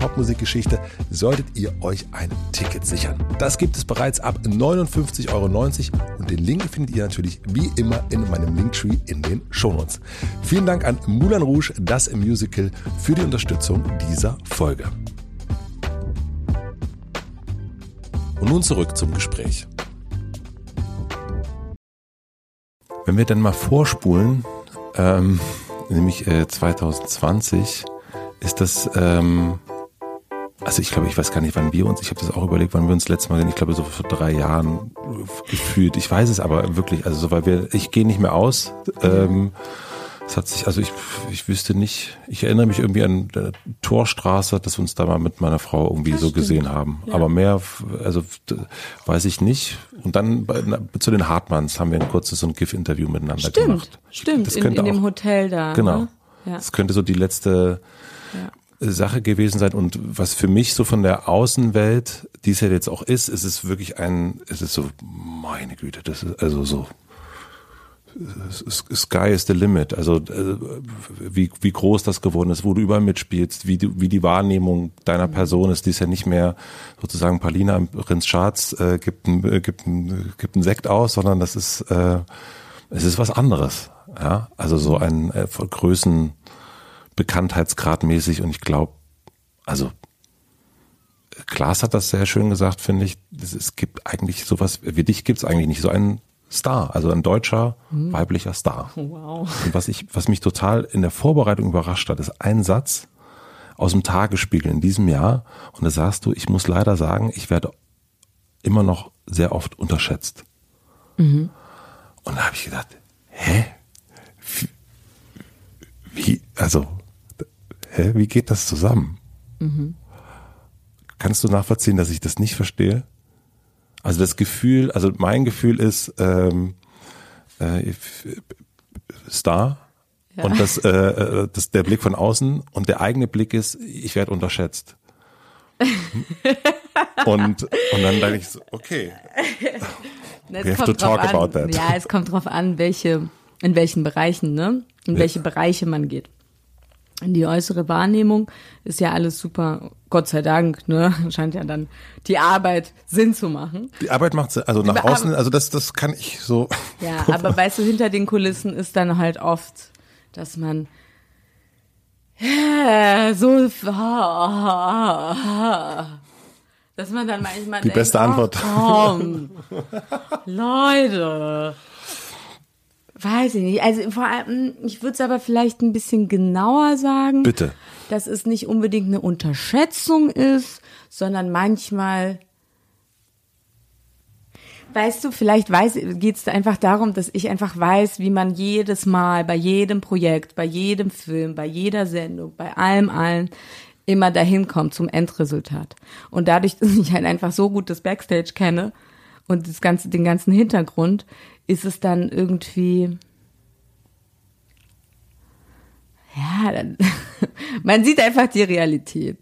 Popmusikgeschichte, solltet ihr euch ein Ticket sichern. Das gibt es bereits ab 59,90 Euro und den Link findet ihr natürlich wie immer in meinem Linktree in den Shownotes. Vielen Dank an Moulin Rouge, das Musical, für die Unterstützung dieser Folge. Und nun zurück zum Gespräch. Wenn wir dann mal vorspulen, ähm, nämlich äh, 2020, ist das ähm, also ich glaube, ich weiß gar nicht, wann wir uns, ich habe das auch überlegt, wann wir uns letztes Mal sehen, ich glaube so vor drei Jahren gefühlt. Ich weiß es aber wirklich, also so, weil wir, ich gehe nicht mehr aus. Ähm, es hat sich, also ich, ich wüsste nicht, ich erinnere mich irgendwie an der Torstraße, dass wir uns da mal mit meiner Frau irgendwie das so stimmt. gesehen haben. Ja. Aber mehr, also weiß ich nicht. Und dann bei, zu den Hartmanns haben wir ein kurzes so ein GIF-Interview miteinander stimmt, gemacht. Stimmt, das in, in dem Hotel da. Genau. Ne? Ja. Das könnte so die letzte ja. Sache gewesen sein. Und was für mich so von der Außenwelt, die es ja jetzt auch ist, ist es wirklich ein, es ist so, meine Güte, das ist also so, Sky is the limit. Also äh, wie, wie groß das geworden ist, wo du überall mitspielst, wie, du, wie die Wahrnehmung deiner mhm. Person ist, die ist ja nicht mehr sozusagen Palina im Prinz Charts äh, gibt, ein, äh, gibt, ein, gibt ein Sekt aus, sondern das ist äh, es ist was anderes. Ja, also so ein äh, Größen Bekanntheitsgrad mäßig und ich glaube, also Klaas hat das sehr schön gesagt, finde ich. Es gibt eigentlich sowas, wie dich gibt es eigentlich nicht, so einen Star, also ein deutscher mhm. weiblicher Star. Wow. Und was ich, was mich total in der Vorbereitung überrascht hat, ist ein Satz aus dem Tagesspiegel in diesem Jahr. Und da sagst du, ich muss leider sagen, ich werde immer noch sehr oft unterschätzt. Mhm. Und da habe ich gedacht, hä? Wie, also hä, wie geht das zusammen? Mhm. Kannst du nachvollziehen, dass ich das nicht verstehe? Also das Gefühl, also mein Gefühl ist ähm, äh, Star ja. und das, äh, äh, das der Blick von außen und der eigene Blick ist, ich werde unterschätzt. und, und dann denke ich so, okay. We have to talk an, about that. Ja, es kommt drauf an, welche, in welchen Bereichen, ne? In ja. welche Bereiche man geht die äußere Wahrnehmung ist ja alles super, Gott sei Dank, ne, scheint ja dann die Arbeit Sinn zu machen. Die Arbeit macht also nach außen, also das, das kann ich so. Ja, aber weißt du, hinter den Kulissen ist dann halt oft, dass man ja, so, dass man dann manchmal die denkt, beste Antwort. Oh, komm, Leute. Weiß ich nicht. Also vor allem, ich würde es aber vielleicht ein bisschen genauer sagen. Bitte. Dass es nicht unbedingt eine Unterschätzung ist, sondern manchmal Weißt du, vielleicht geht es einfach darum, dass ich einfach weiß, wie man jedes Mal bei jedem Projekt, bei jedem Film, bei jeder Sendung, bei allem allen immer dahin kommt zum Endresultat. Und dadurch, dass ich halt einfach so gut das Backstage kenne und das ganze, den ganzen Hintergrund, ist es dann irgendwie, ja, dann, man sieht einfach die Realität.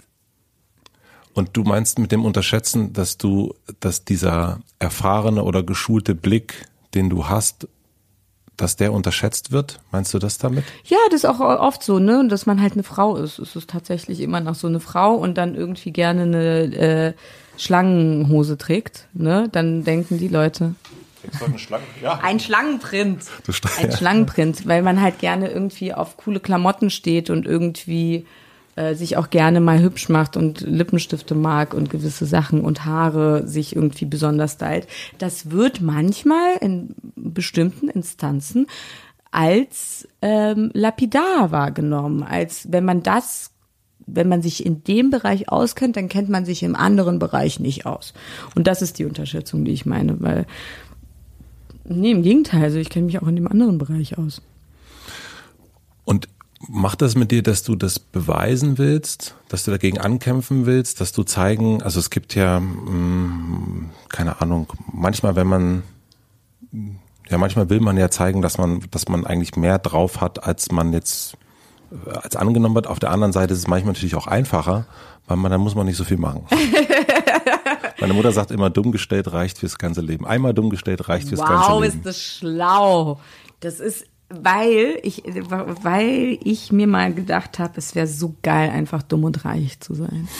Und du meinst mit dem Unterschätzen, dass du, dass dieser erfahrene oder geschulte Blick, den du hast, dass der unterschätzt wird? Meinst du das damit? Ja, das ist auch oft so, ne? Dass man halt eine Frau ist. Es ist tatsächlich immer noch so eine Frau und dann irgendwie gerne eine äh, Schlangenhose trägt, ne? Dann denken die Leute. Schlangen? Ja. Ein Schlangenprint. Ein Schlangenprint, weil man halt gerne irgendwie auf coole Klamotten steht und irgendwie äh, sich auch gerne mal hübsch macht und Lippenstifte mag und gewisse Sachen und Haare sich irgendwie besonders stylt. Das wird manchmal in bestimmten Instanzen als ähm, lapidar wahrgenommen, als wenn man das wenn man sich in dem Bereich auskennt, dann kennt man sich im anderen Bereich nicht aus. Und das ist die Unterschätzung, die ich meine, weil nee, im Gegenteil, also ich kenne mich auch in dem anderen Bereich aus. Und Macht das mit dir, dass du das beweisen willst, dass du dagegen ankämpfen willst, dass du zeigen, also es gibt ja, mh, mm, keine Ahnung, manchmal, wenn man, ja, manchmal will man ja zeigen, dass man, dass man eigentlich mehr drauf hat, als man jetzt, äh, als angenommen wird. Auf der anderen Seite ist es manchmal natürlich auch einfacher, weil man, dann muss man nicht so viel machen. Meine Mutter sagt immer, dumm gestellt reicht fürs ganze Leben. Einmal dumm gestellt reicht fürs wow, ganze Leben. Wow, ist das schlau. Das ist weil ich, weil ich mir mal gedacht habe, es wäre so geil, einfach dumm und reich zu sein.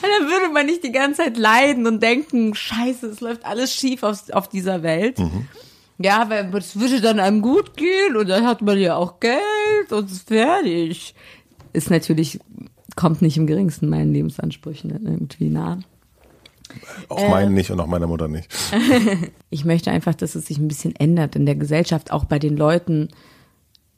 Und dann würde man nicht die ganze Zeit leiden und denken, scheiße, es läuft alles schief auf, auf dieser Welt. Mhm. Ja, weil es würde dann einem gut gehen und dann hat man ja auch Geld und ist fertig. Ist natürlich, kommt nicht im geringsten meinen Lebensansprüchen irgendwie nah. Auch äh, meinen nicht und auch meiner Mutter nicht. ich möchte einfach, dass es sich ein bisschen ändert in der Gesellschaft, auch bei den Leuten,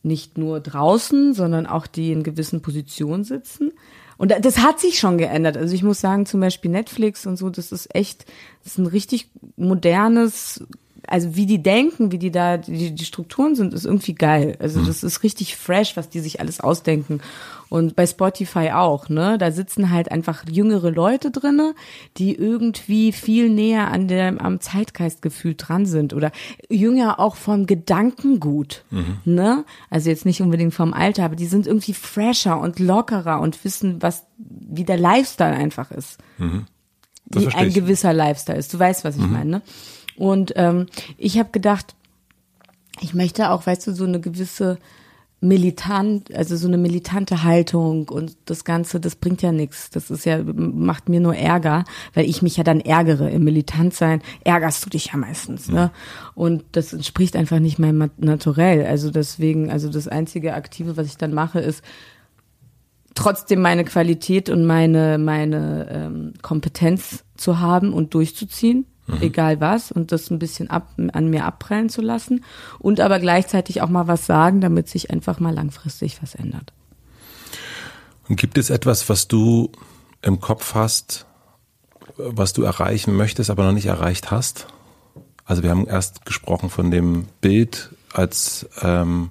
nicht nur draußen, sondern auch die in gewissen Positionen sitzen. Und das hat sich schon geändert. Also ich muss sagen, zum Beispiel Netflix und so, das ist echt, das ist ein richtig modernes, also wie die denken, wie die da, die, die Strukturen sind, ist irgendwie geil. Also mhm. das ist richtig fresh, was die sich alles ausdenken. Und bei Spotify auch, ne? Da sitzen halt einfach jüngere Leute drinne, die irgendwie viel näher an dem, am Zeitgeistgefühl dran sind oder jünger auch vom Gedankengut, mhm. ne? Also jetzt nicht unbedingt vom Alter, aber die sind irgendwie fresher und lockerer und wissen, was, wie der Lifestyle einfach ist. Mhm. wie ein gewisser Lifestyle ist. Du weißt, was ich mhm. meine, ne? Und ähm, ich habe gedacht, ich möchte auch, weißt du, so eine gewisse militant, also so eine militante Haltung und das Ganze, das bringt ja nichts. Das ist ja, macht mir nur Ärger, weil ich mich ja dann ärgere. Im Militantsein ärgerst du dich ja meistens, ne? Und das entspricht einfach nicht meinem Naturell. Also deswegen, also das einzige Aktive, was ich dann mache, ist trotzdem meine Qualität und meine, meine ähm, Kompetenz zu haben und durchzuziehen mhm. egal was, und das ein bisschen ab, an mir abprallen zu lassen und aber gleichzeitig auch mal was sagen, damit sich einfach mal langfristig was ändert. Und gibt es etwas, was du im Kopf hast, was du erreichen möchtest, aber noch nicht erreicht hast? Also wir haben erst gesprochen von dem Bild als ähm,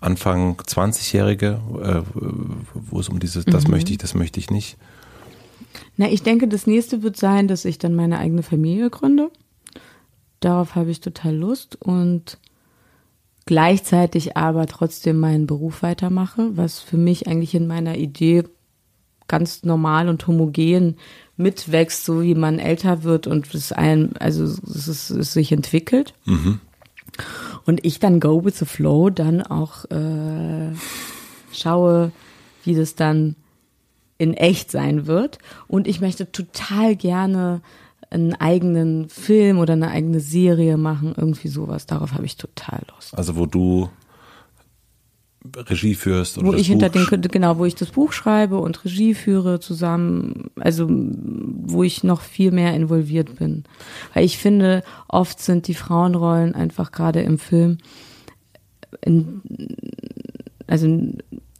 Anfang 20-Jährige, äh, wo es um dieses, das mhm. möchte ich, das möchte ich nicht. Na, ich denke, das nächste wird sein, dass ich dann meine eigene Familie gründe. Darauf habe ich total Lust und gleichzeitig aber trotzdem meinen Beruf weitermache, was für mich eigentlich in meiner Idee ganz normal und homogen mitwächst, so wie man älter wird und es ein, also es, ist, es sich entwickelt. Mhm. Und ich dann go with the flow, dann auch äh, schaue, wie das dann in echt sein wird. Und ich möchte total gerne einen eigenen Film oder eine eigene Serie machen, irgendwie sowas. Darauf habe ich total Lust. Also wo du Regie führst oder wo ich hinter den genau, wo ich das Buch schreibe und Regie führe zusammen, also wo ich noch viel mehr involviert bin, weil ich finde, oft sind die Frauenrollen einfach gerade im Film in, also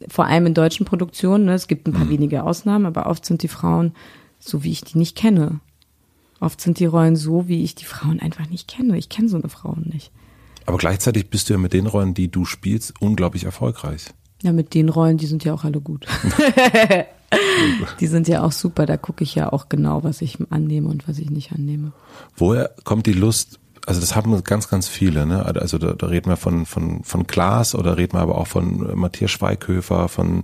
vor allem in deutschen Produktionen, ne, es gibt ein paar mhm. wenige Ausnahmen, aber oft sind die Frauen so, wie ich die nicht kenne. Oft sind die Rollen so, wie ich die Frauen einfach nicht kenne. Ich kenne so eine Frau nicht. Aber gleichzeitig bist du ja mit den Rollen, die du spielst, unglaublich erfolgreich. Ja, mit den Rollen, die sind ja auch alle gut. die sind ja auch super. Da gucke ich ja auch genau, was ich annehme und was ich nicht annehme. Woher kommt die Lust? Also das haben ganz, ganz viele. Ne? Also da, da reden wir von von von Klaas oder reden wir aber auch von Matthias Schweighöfer, von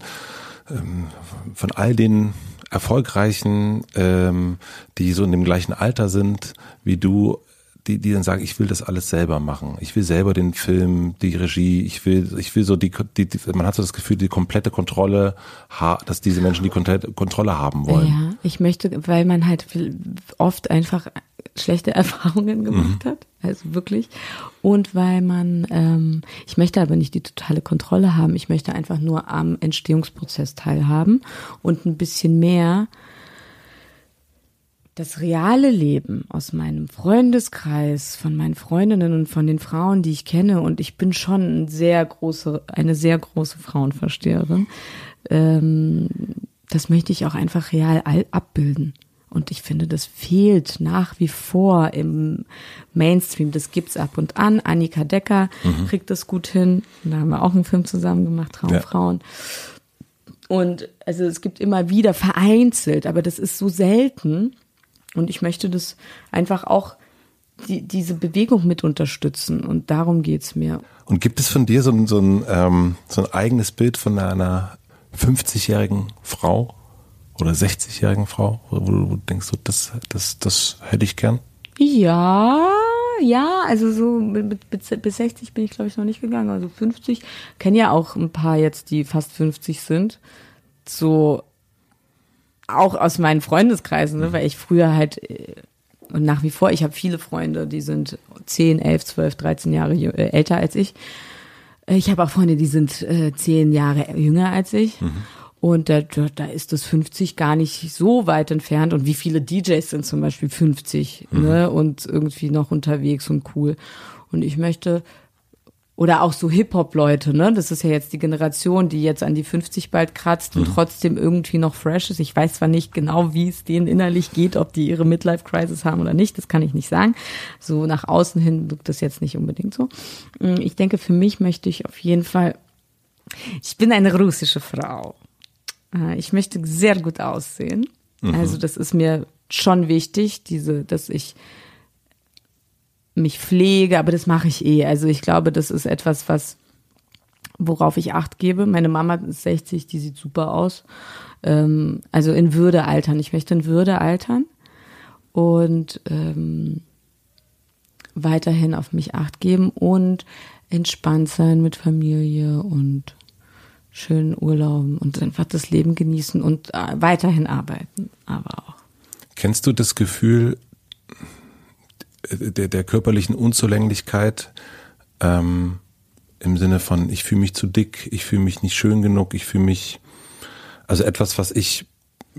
ähm, von all den erfolgreichen, ähm, die so in dem gleichen Alter sind wie du, die, die dann sagen, ich will das alles selber machen. Ich will selber den Film, die Regie, ich will, ich will so die, die, die man hat so das Gefühl, die komplette Kontrolle, dass diese Menschen die Kontrolle haben wollen. Ja, ich möchte, weil man halt oft einfach schlechte Erfahrungen gemacht mhm. hat, also wirklich. Und weil man, ähm, ich möchte aber nicht die totale Kontrolle haben, ich möchte einfach nur am Entstehungsprozess teilhaben und ein bisschen mehr das reale Leben aus meinem Freundeskreis, von meinen Freundinnen und von den Frauen, die ich kenne, und ich bin schon eine sehr große, eine sehr große Frauenversteherin, ähm, das möchte ich auch einfach real abbilden. Und ich finde, das fehlt nach wie vor im Mainstream. Das gibt's ab und an. Annika Decker mhm. kriegt das gut hin. Da haben wir auch einen Film zusammen gemacht, Traumfrauen. Ja. Und also es gibt immer wieder vereinzelt, aber das ist so selten. Und ich möchte das einfach auch die, diese Bewegung mit unterstützen. Und darum geht's mir. Und gibt es von dir so ein, so ein, ähm, so ein eigenes Bild von einer 50-jährigen Frau oder 60-jährigen Frau, wo du denkst, so, das, das, das hätte ich gern? Ja, ja, also so bis 60 bin ich glaube ich noch nicht gegangen, also 50. Kenne ja auch ein paar jetzt, die fast 50 sind. So auch aus meinen Freundeskreisen, ne, weil ich früher halt äh, und nach wie vor, ich habe viele Freunde, die sind 10, 11, 12, 13 Jahre äh, älter als ich. Äh, ich habe auch Freunde, die sind äh, 10 Jahre jünger als ich. Mhm. Und da, da ist das 50 gar nicht so weit entfernt. Und wie viele DJs sind zum Beispiel 50 mhm. ne? und irgendwie noch unterwegs und cool. Und ich möchte oder auch so Hip-Hop-Leute, ne? Das ist ja jetzt die Generation, die jetzt an die 50 bald kratzt und mhm. trotzdem irgendwie noch fresh ist. Ich weiß zwar nicht genau, wie es denen innerlich geht, ob die ihre Midlife-Crisis haben oder nicht, das kann ich nicht sagen. So nach außen hin wirkt das jetzt nicht unbedingt so. Mm, ich denke, für mich möchte ich auf jeden Fall, ich bin eine russische Frau. Äh, ich möchte sehr gut aussehen. Mhm. Also das ist mir schon wichtig, diese, dass ich mich pflege, aber das mache ich eh. Also ich glaube, das ist etwas, was worauf ich Acht gebe. Meine Mama ist 60, die sieht super aus. Ähm, also in Würde altern. Ich möchte in Würde altern und ähm, weiterhin auf mich Acht geben und entspannt sein mit Familie und schönen Urlauben und einfach das Leben genießen und äh, weiterhin arbeiten, aber auch. Kennst du das Gefühl, der, der körperlichen Unzulänglichkeit ähm, im Sinne von, ich fühle mich zu dick, ich fühle mich nicht schön genug, ich fühle mich, also etwas, was ich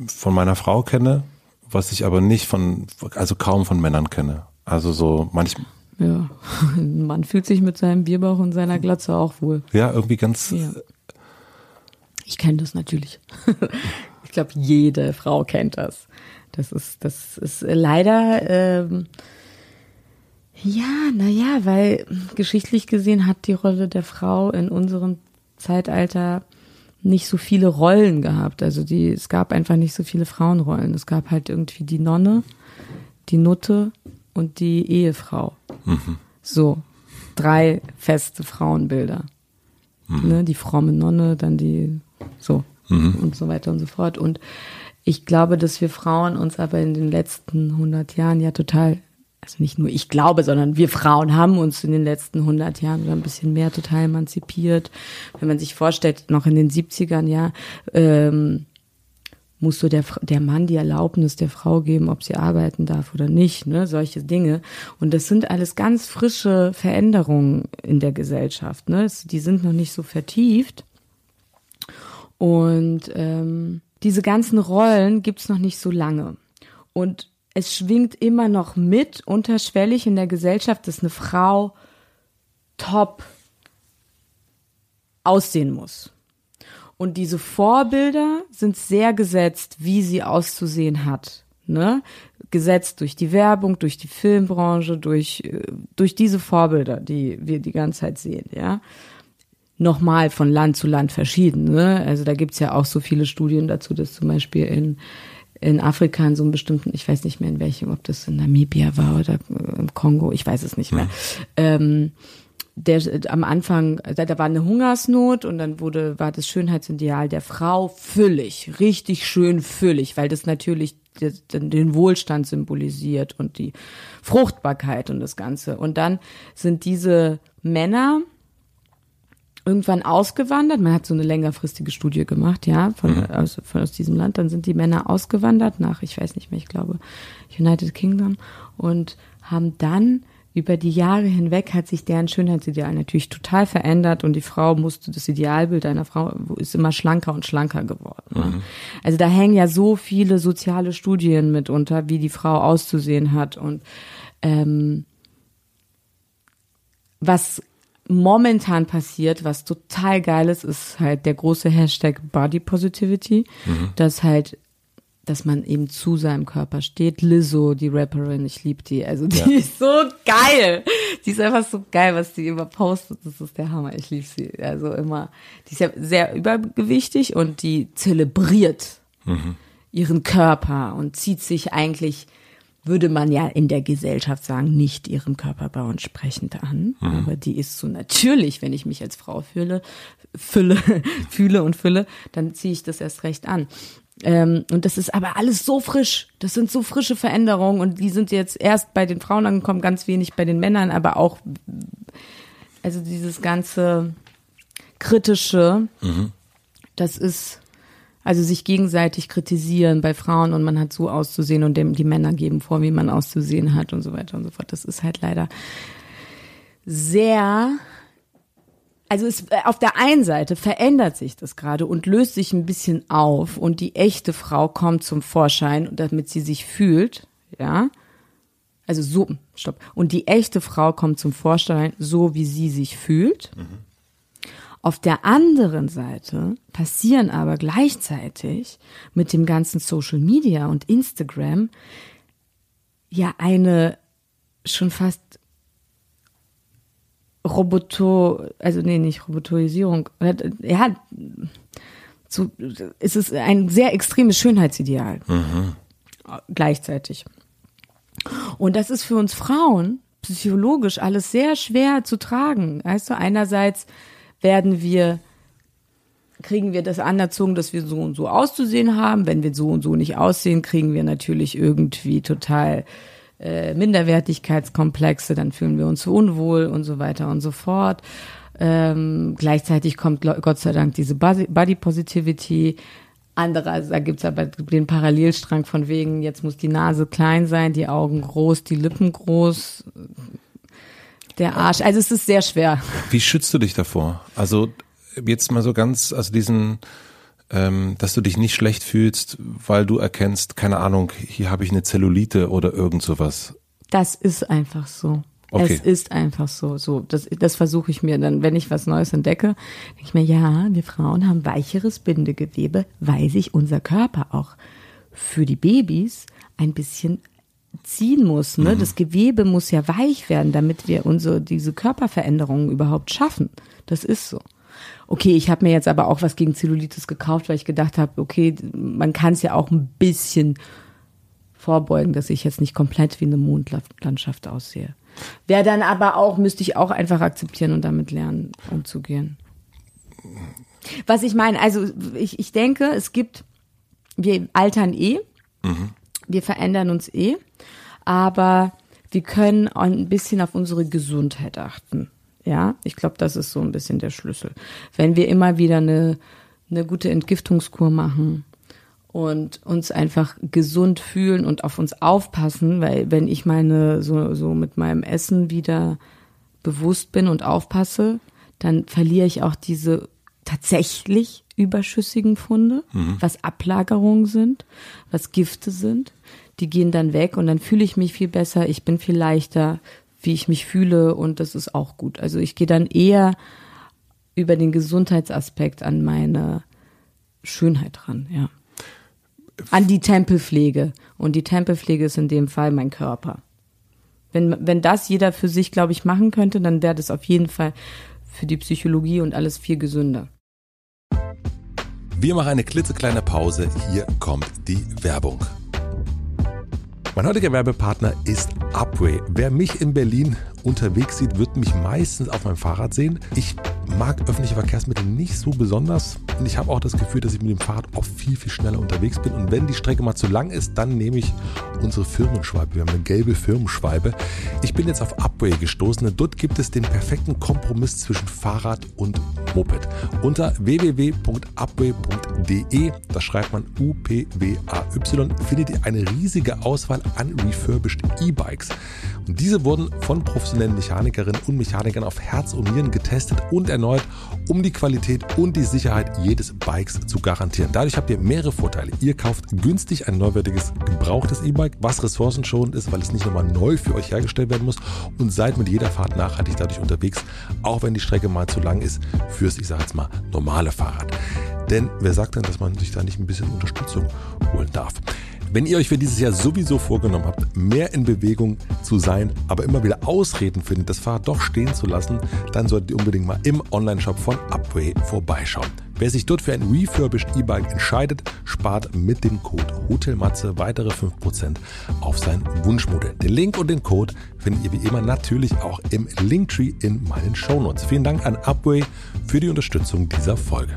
von meiner Frau kenne, was ich aber nicht von, also kaum von Männern kenne. Also so manchmal. Ja, man fühlt sich mit seinem Bierbauch und seiner Glatze auch wohl. Ja, irgendwie ganz. Ja. Ich kenne das natürlich. ich glaube, jede Frau kennt das. Das ist, das ist leider ähm, ja, naja, weil geschichtlich gesehen hat die Rolle der Frau in unserem Zeitalter nicht so viele Rollen gehabt. Also die, es gab einfach nicht so viele Frauenrollen. Es gab halt irgendwie die Nonne, die Nutte und die Ehefrau. Mhm. So, drei feste Frauenbilder. Mhm. Ne, die fromme Nonne, dann die, so, mhm. und so weiter und so fort. Und ich glaube, dass wir Frauen uns aber in den letzten 100 Jahren ja total also nicht nur ich glaube, sondern wir Frauen haben uns in den letzten 100 Jahren oder ein bisschen mehr total emanzipiert. Wenn man sich vorstellt, noch in den 70ern, ja, ähm, musste der, der Mann die Erlaubnis der Frau geben, ob sie arbeiten darf oder nicht, ne, solche Dinge. Und das sind alles ganz frische Veränderungen in der Gesellschaft, ne, die sind noch nicht so vertieft. Und ähm, diese ganzen Rollen gibt's noch nicht so lange. Und es schwingt immer noch mit, unterschwellig in der Gesellschaft, dass eine Frau top aussehen muss. Und diese Vorbilder sind sehr gesetzt, wie sie auszusehen hat. ne? Gesetzt durch die Werbung, durch die Filmbranche, durch, äh, durch diese Vorbilder, die wir die ganze Zeit sehen, ja. Nochmal von Land zu Land verschieden, ne? Also da gibt's ja auch so viele Studien dazu, dass zum Beispiel in, in Afrika in so einem bestimmten, ich weiß nicht mehr in welchem, ob das in Namibia war oder im Kongo, ich weiß es nicht mehr. Mhm. Ähm, der am Anfang, da war eine Hungersnot und dann wurde, war das Schönheitsideal der Frau füllig, richtig schön füllig, weil das natürlich den Wohlstand symbolisiert und die Fruchtbarkeit und das Ganze. Und dann sind diese Männer irgendwann ausgewandert. Man hat so eine längerfristige Studie gemacht, ja, von, mhm. aus, von aus diesem Land. Dann sind die Männer ausgewandert nach, ich weiß nicht mehr, ich glaube, United Kingdom und haben dann über die Jahre hinweg hat sich deren Schönheitsideal natürlich total verändert und die Frau musste, das Idealbild einer Frau ist immer schlanker und schlanker geworden. Ne? Mhm. Also da hängen ja so viele soziale Studien mit unter, wie die Frau auszusehen hat und ähm, was momentan passiert, was total geil ist, ist halt der große Hashtag Body Positivity, mhm. dass halt dass man eben zu seinem Körper steht. Lizzo, die Rapperin, ich liebe die. Also die ja. ist so geil. Die ist einfach so geil, was die immer postet. Das ist der Hammer. Ich liebe sie. Also immer. Die ist ja sehr übergewichtig und die zelebriert mhm. ihren Körper und zieht sich eigentlich, würde man ja in der Gesellschaft sagen, nicht ihrem Körperbau entsprechend an. Mhm. Aber die ist so natürlich, wenn ich mich als Frau fühle, fülle, fühle und fülle, dann ziehe ich das erst recht an. Ähm, und das ist aber alles so frisch. Das sind so frische Veränderungen und die sind jetzt erst bei den Frauen angekommen, ganz wenig bei den Männern, aber auch, also dieses ganze kritische, mhm. das ist, also sich gegenseitig kritisieren bei Frauen und man hat so auszusehen und dem, die Männer geben vor, wie man auszusehen hat und so weiter und so fort. Das ist halt leider sehr also es, äh, auf der einen Seite verändert sich das gerade und löst sich ein bisschen auf und die echte Frau kommt zum Vorschein, damit sie sich fühlt, ja. Also so, stopp. Und die echte Frau kommt zum Vorschein, so wie sie sich fühlt. Mhm. Auf der anderen Seite passieren aber gleichzeitig mit dem ganzen Social Media und Instagram ja eine schon fast Roboto, also nee, nicht Robotorisierung. Ja, so, es ist ein sehr extremes Schönheitsideal. Mhm. Gleichzeitig. Und das ist für uns Frauen psychologisch alles sehr schwer zu tragen. Weißt du, einerseits werden wir kriegen wir das anerzogen, dass wir so und so auszusehen haben. Wenn wir so und so nicht aussehen, kriegen wir natürlich irgendwie total äh, Minderwertigkeitskomplexe, dann fühlen wir uns unwohl und so weiter und so fort. Ähm, gleichzeitig kommt Gott sei Dank diese Body Positivity. Andererseits, da gibt's aber den Parallelstrang von wegen, jetzt muss die Nase klein sein, die Augen groß, die Lippen groß, der Arsch. Also es ist sehr schwer. Wie schützt du dich davor? Also jetzt mal so ganz, also diesen ähm, dass du dich nicht schlecht fühlst, weil du erkennst, keine Ahnung, hier habe ich eine Zellulite oder irgend sowas. Das ist einfach so. Okay. Es ist einfach so. So, das, das versuche ich mir dann, wenn ich was Neues entdecke, denke ich mir, ja, wir Frauen haben weicheres Bindegewebe, weil sich unser Körper auch für die Babys ein bisschen ziehen muss. Ne? Mhm. Das Gewebe muss ja weich werden, damit wir unsere diese Körperveränderungen überhaupt schaffen. Das ist so. Okay, ich habe mir jetzt aber auch was gegen Zellulitis gekauft, weil ich gedacht habe, okay, man kann es ja auch ein bisschen vorbeugen, dass ich jetzt nicht komplett wie eine Mondlandschaft aussehe. Wäre dann aber auch, müsste ich auch einfach akzeptieren und damit lernen, umzugehen. Was ich meine, also ich, ich denke, es gibt, wir altern eh, mhm. Wir verändern uns eh, aber wir können ein bisschen auf unsere Gesundheit achten. Ja, ich glaube, das ist so ein bisschen der Schlüssel. Wenn wir immer wieder eine, eine gute Entgiftungskur machen und uns einfach gesund fühlen und auf uns aufpassen, weil wenn ich meine so, so mit meinem Essen wieder bewusst bin und aufpasse, dann verliere ich auch diese tatsächlich überschüssigen Funde, mhm. was Ablagerungen sind, was Gifte sind. Die gehen dann weg und dann fühle ich mich viel besser, ich bin viel leichter, wie ich mich fühle und das ist auch gut. Also ich gehe dann eher über den Gesundheitsaspekt an meine Schönheit ran, ja. An die Tempelpflege. Und die Tempelpflege ist in dem Fall mein Körper. Wenn, wenn das jeder für sich, glaube ich, machen könnte, dann wäre das auf jeden Fall für die Psychologie und alles viel gesünder. Wir machen eine klitzekleine Pause. Hier kommt die Werbung. Mein heutiger Werbepartner ist Upway. Wer mich in Berlin unterwegs sieht, wird mich meistens auf meinem Fahrrad sehen. Ich mag öffentliche Verkehrsmittel nicht so besonders und ich habe auch das Gefühl, dass ich mit dem Fahrrad oft viel, viel schneller unterwegs bin. Und wenn die Strecke mal zu lang ist, dann nehme ich unsere Firmenschweibe. Wir haben eine gelbe Firmenschweibe. Ich bin jetzt auf Upway gestoßen dort gibt es den perfekten Kompromiss zwischen Fahrrad und Moped. Unter www.upway.de, da schreibt man U-P-W-A-Y, findet ihr eine riesige Auswahl an refurbished E-Bikes. Und diese wurden von professionellen Mechanikerinnen und Mechanikern auf Herz und Nieren getestet und erneut, um die Qualität und die Sicherheit jedes Bikes zu garantieren. Dadurch habt ihr mehrere Vorteile. Ihr kauft günstig ein neuwertiges, gebrauchtes E-Bike, was ressourcenschonend ist, weil es nicht nochmal neu für euch hergestellt werden muss und seid mit jeder Fahrt nachhaltig dadurch unterwegs, auch wenn die Strecke mal zu lang ist fürs, ich sage jetzt mal, normale Fahrrad. Denn wer sagt denn, dass man sich da nicht ein bisschen Unterstützung holen darf? Wenn ihr euch für dieses Jahr sowieso vorgenommen habt, mehr in Bewegung zu sein, aber immer wieder Ausreden findet, das Fahrrad doch stehen zu lassen, dann solltet ihr unbedingt mal im Onlineshop von Upway vorbeischauen. Wer sich dort für ein refurbished E-Bike entscheidet, spart mit dem Code HOTELMATZE weitere 5% auf sein Wunschmodell. Den Link und den Code findet ihr wie immer natürlich auch im Linktree in meinen Shownotes. Vielen Dank an Upway für die Unterstützung dieser Folge.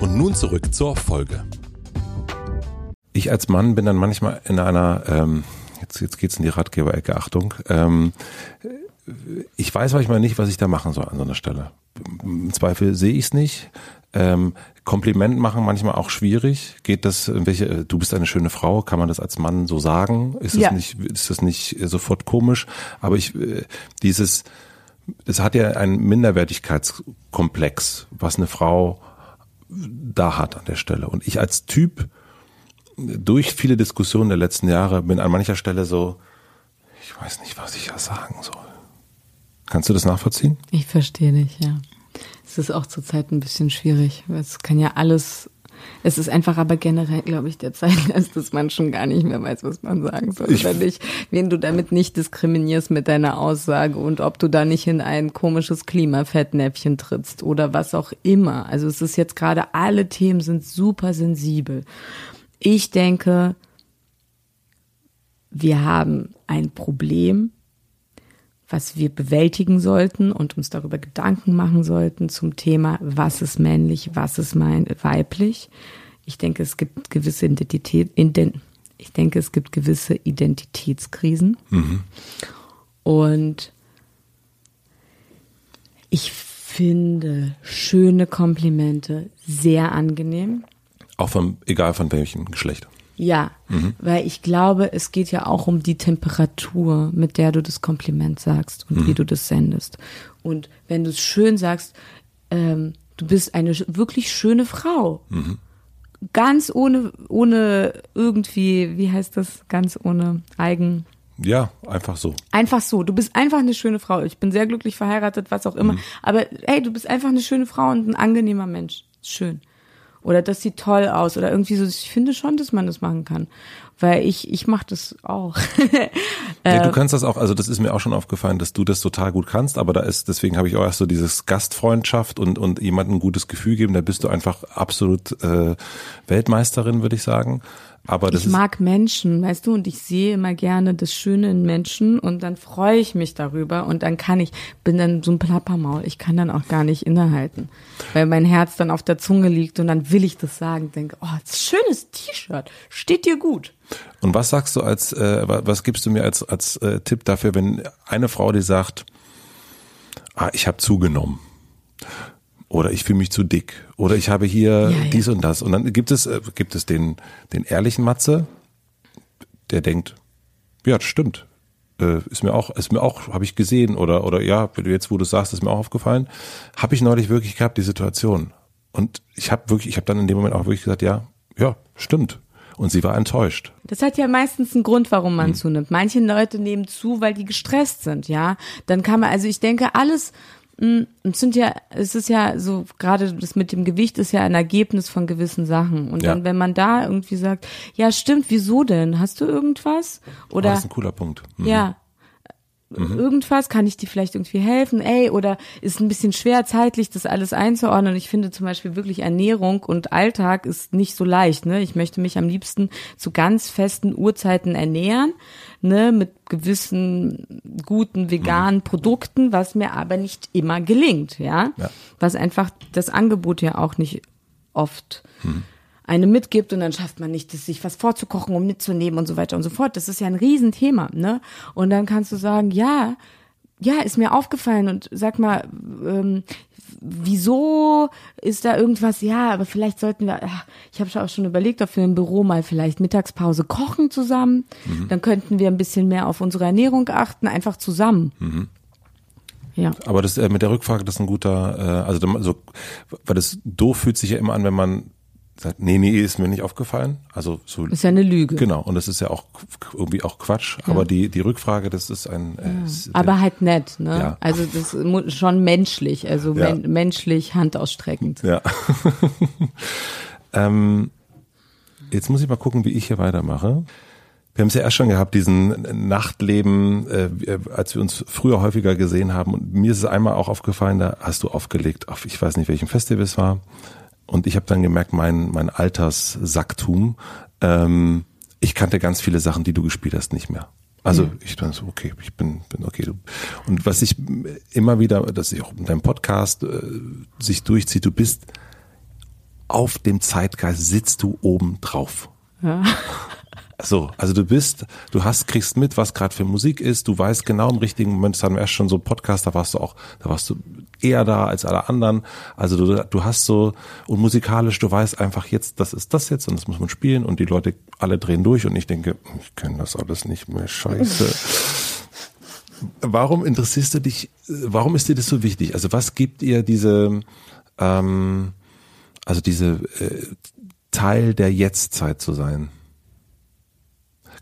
Und nun zurück zur Folge ich als Mann bin dann manchmal in einer, ähm, jetzt, jetzt geht's in die Ratgeberecke, Achtung, ähm, ich weiß manchmal nicht, was ich da machen soll an so einer Stelle. Im Zweifel sehe ich es nicht. Ähm, Kompliment machen manchmal auch schwierig. Geht das, welche, du bist eine schöne Frau, kann man das als Mann so sagen? Ist ja. das nicht, ist das nicht sofort komisch? Aber ich, äh, dieses, es hat ja einen Minderwertigkeitskomplex, was eine Frau da hat an der Stelle. Und ich als Typ durch viele Diskussionen der letzten Jahre bin an mancher Stelle so, ich weiß nicht, was ich ja sagen soll. Kannst du das nachvollziehen? Ich verstehe dich, ja. Es ist auch zurzeit ein bisschen schwierig. Es kann ja alles, es ist einfach aber generell, glaube ich, der Zeitgeist, dass man schon gar nicht mehr weiß, was man sagen soll. Ich, wenn, dich, wen du damit nicht diskriminierst mit deiner Aussage und ob du da nicht in ein komisches Klimafettnäpfchen trittst oder was auch immer. Also es ist jetzt gerade, alle Themen sind super sensibel. Ich denke, wir haben ein Problem, was wir bewältigen sollten und uns darüber Gedanken machen sollten zum Thema, was ist männlich, was ist mein weiblich. Ich denke, es gibt gewisse Identität, ich denke, es gibt gewisse Identitätskrisen. Mhm. Und ich finde schöne Komplimente sehr angenehm. Auch von, egal von welchem Geschlecht. Ja, mhm. weil ich glaube, es geht ja auch um die Temperatur, mit der du das Kompliment sagst und mhm. wie du das sendest. Und wenn du es schön sagst, ähm, du bist eine wirklich schöne Frau. Mhm. Ganz ohne, ohne irgendwie, wie heißt das? Ganz ohne Eigen. Ja, einfach so. Einfach so. Du bist einfach eine schöne Frau. Ich bin sehr glücklich verheiratet, was auch immer. Mhm. Aber hey, du bist einfach eine schöne Frau und ein angenehmer Mensch. Schön oder das sieht toll aus oder irgendwie so. Ich finde schon, dass man das machen kann, weil ich ich mache das auch. ja, du kannst das auch. Also das ist mir auch schon aufgefallen, dass du das total gut kannst. Aber da ist deswegen habe ich auch erst so dieses Gastfreundschaft und und jemandem ein gutes Gefühl geben. Da bist du einfach absolut äh, Weltmeisterin, würde ich sagen. Aber das ich mag Menschen, weißt du, und ich sehe immer gerne das Schöne in Menschen und dann freue ich mich darüber und dann kann ich, bin dann so ein Plappermaul, ich kann dann auch gar nicht innehalten, weil mein Herz dann auf der Zunge liegt und dann will ich das sagen, denke, oh, schönes T-Shirt, steht dir gut. Und was sagst du als, äh, was gibst du mir als, als äh, Tipp dafür, wenn eine Frau die sagt, ah, ich habe zugenommen oder ich fühle mich zu dick oder ich habe hier ja, dies ja. und das und dann gibt es äh, gibt es den den ehrlichen Matze, der denkt, ja, das stimmt. Äh, ist mir auch ist mir auch habe ich gesehen oder oder ja, jetzt wo du sagst, ist mir auch aufgefallen, habe ich neulich wirklich gehabt die Situation. Und ich habe wirklich ich habe dann in dem Moment auch wirklich gesagt, ja, ja, stimmt. Und sie war enttäuscht. Das hat ja meistens einen Grund, warum man hm. zunimmt. Manche Leute nehmen zu, weil die gestresst sind, ja. Dann kann man, also ich denke, alles, es sind ja, es ist ja so, gerade das mit dem Gewicht ist ja ein Ergebnis von gewissen Sachen. Und Ja. dann, wenn man da irgendwie sagt, ja, stimmt, wieso denn? Hast du irgendwas? Oh, Oder das ist ein cooler Punkt. Mhm. ja. Irgendwas, kann ich dir vielleicht irgendwie helfen? Ey, oder ist ein bisschen schwer zeitlich, das alles einzuordnen. Ich finde zum Beispiel wirklich Ernährung und Alltag ist nicht so leicht. Ne? Ich möchte mich am liebsten zu ganz festen Uhrzeiten ernähren, ne, mit gewissen guten veganen Produkten, was mir aber nicht immer gelingt, ja. Ja. Was einfach das Angebot ja auch nicht oft eine mitgibt und dann schafft man nicht, sich was vorzukochen, um mitzunehmen und so weiter und so fort. Das ist ja ein Riesenthema, ne? Und dann kannst du sagen, ja, ja, ist mir aufgefallen und sag mal, ähm, wieso ist da irgendwas? Ja, aber vielleicht sollten wir, ach, ich habe auch schon überlegt, ob wir im Büro mal vielleicht Mittagspause kochen zusammen. Dann könnten wir ein bisschen mehr auf unsere Ernährung achten, einfach zusammen. Ja. Aber das äh, mit der Rückfrage, das ist ein guter, äh, also so, weil das doof fühlt sich ja immer an, wenn man sagt, nee, nee, ist mir nicht aufgefallen. Also so Ist ja eine Lüge. genau. Und das ist ja auch irgendwie auch Quatsch. Aber die die Rückfrage, das ist ein. Äh, ist, Aber halt nett, ne? Ja. Also das ist schon menschlich, also Ja. men menschlich handausstreckend. Ja. ähm, jetzt muss ich mal gucken, wie ich hier weitermache. Wir haben es ja erst schon gehabt, diesen Nachtleben, äh, als wir uns früher häufiger gesehen haben. Und mir ist es einmal auch aufgefallen, da hast du aufgelegt auf, ich weiß nicht, welchem Festival es war. Und ich habe dann gemerkt, mein, mein Alterssacktum, ähm, ich kannte ganz viele Sachen, die du gespielt hast, nicht mehr. Also ich bin so, okay, ich bin, bin okay. Und was ich immer wieder, dass ich auch in deinem Podcast äh, sich durchzieht, du bist auf dem Zeitgeist, sitzt du oben drauf. Ja. So, also du bist, du hast, kriegst mit, was gerade für Musik ist, du weißt genau im richtigen Moment, das hatten wir erst schon so einen Podcast, da warst du auch, da warst du eher da als alle anderen. Also du, du hast so, und musikalisch, du weißt einfach jetzt, das ist das jetzt und das muss man spielen und die Leute alle drehen durch und ich denke, ich kenne das alles nicht mehr, scheiße. Warum interessierst du dich, warum ist dir das so wichtig? Also was gibt ihr diese, ähm, also diese äh, Teil der Jetztzeit zu sein?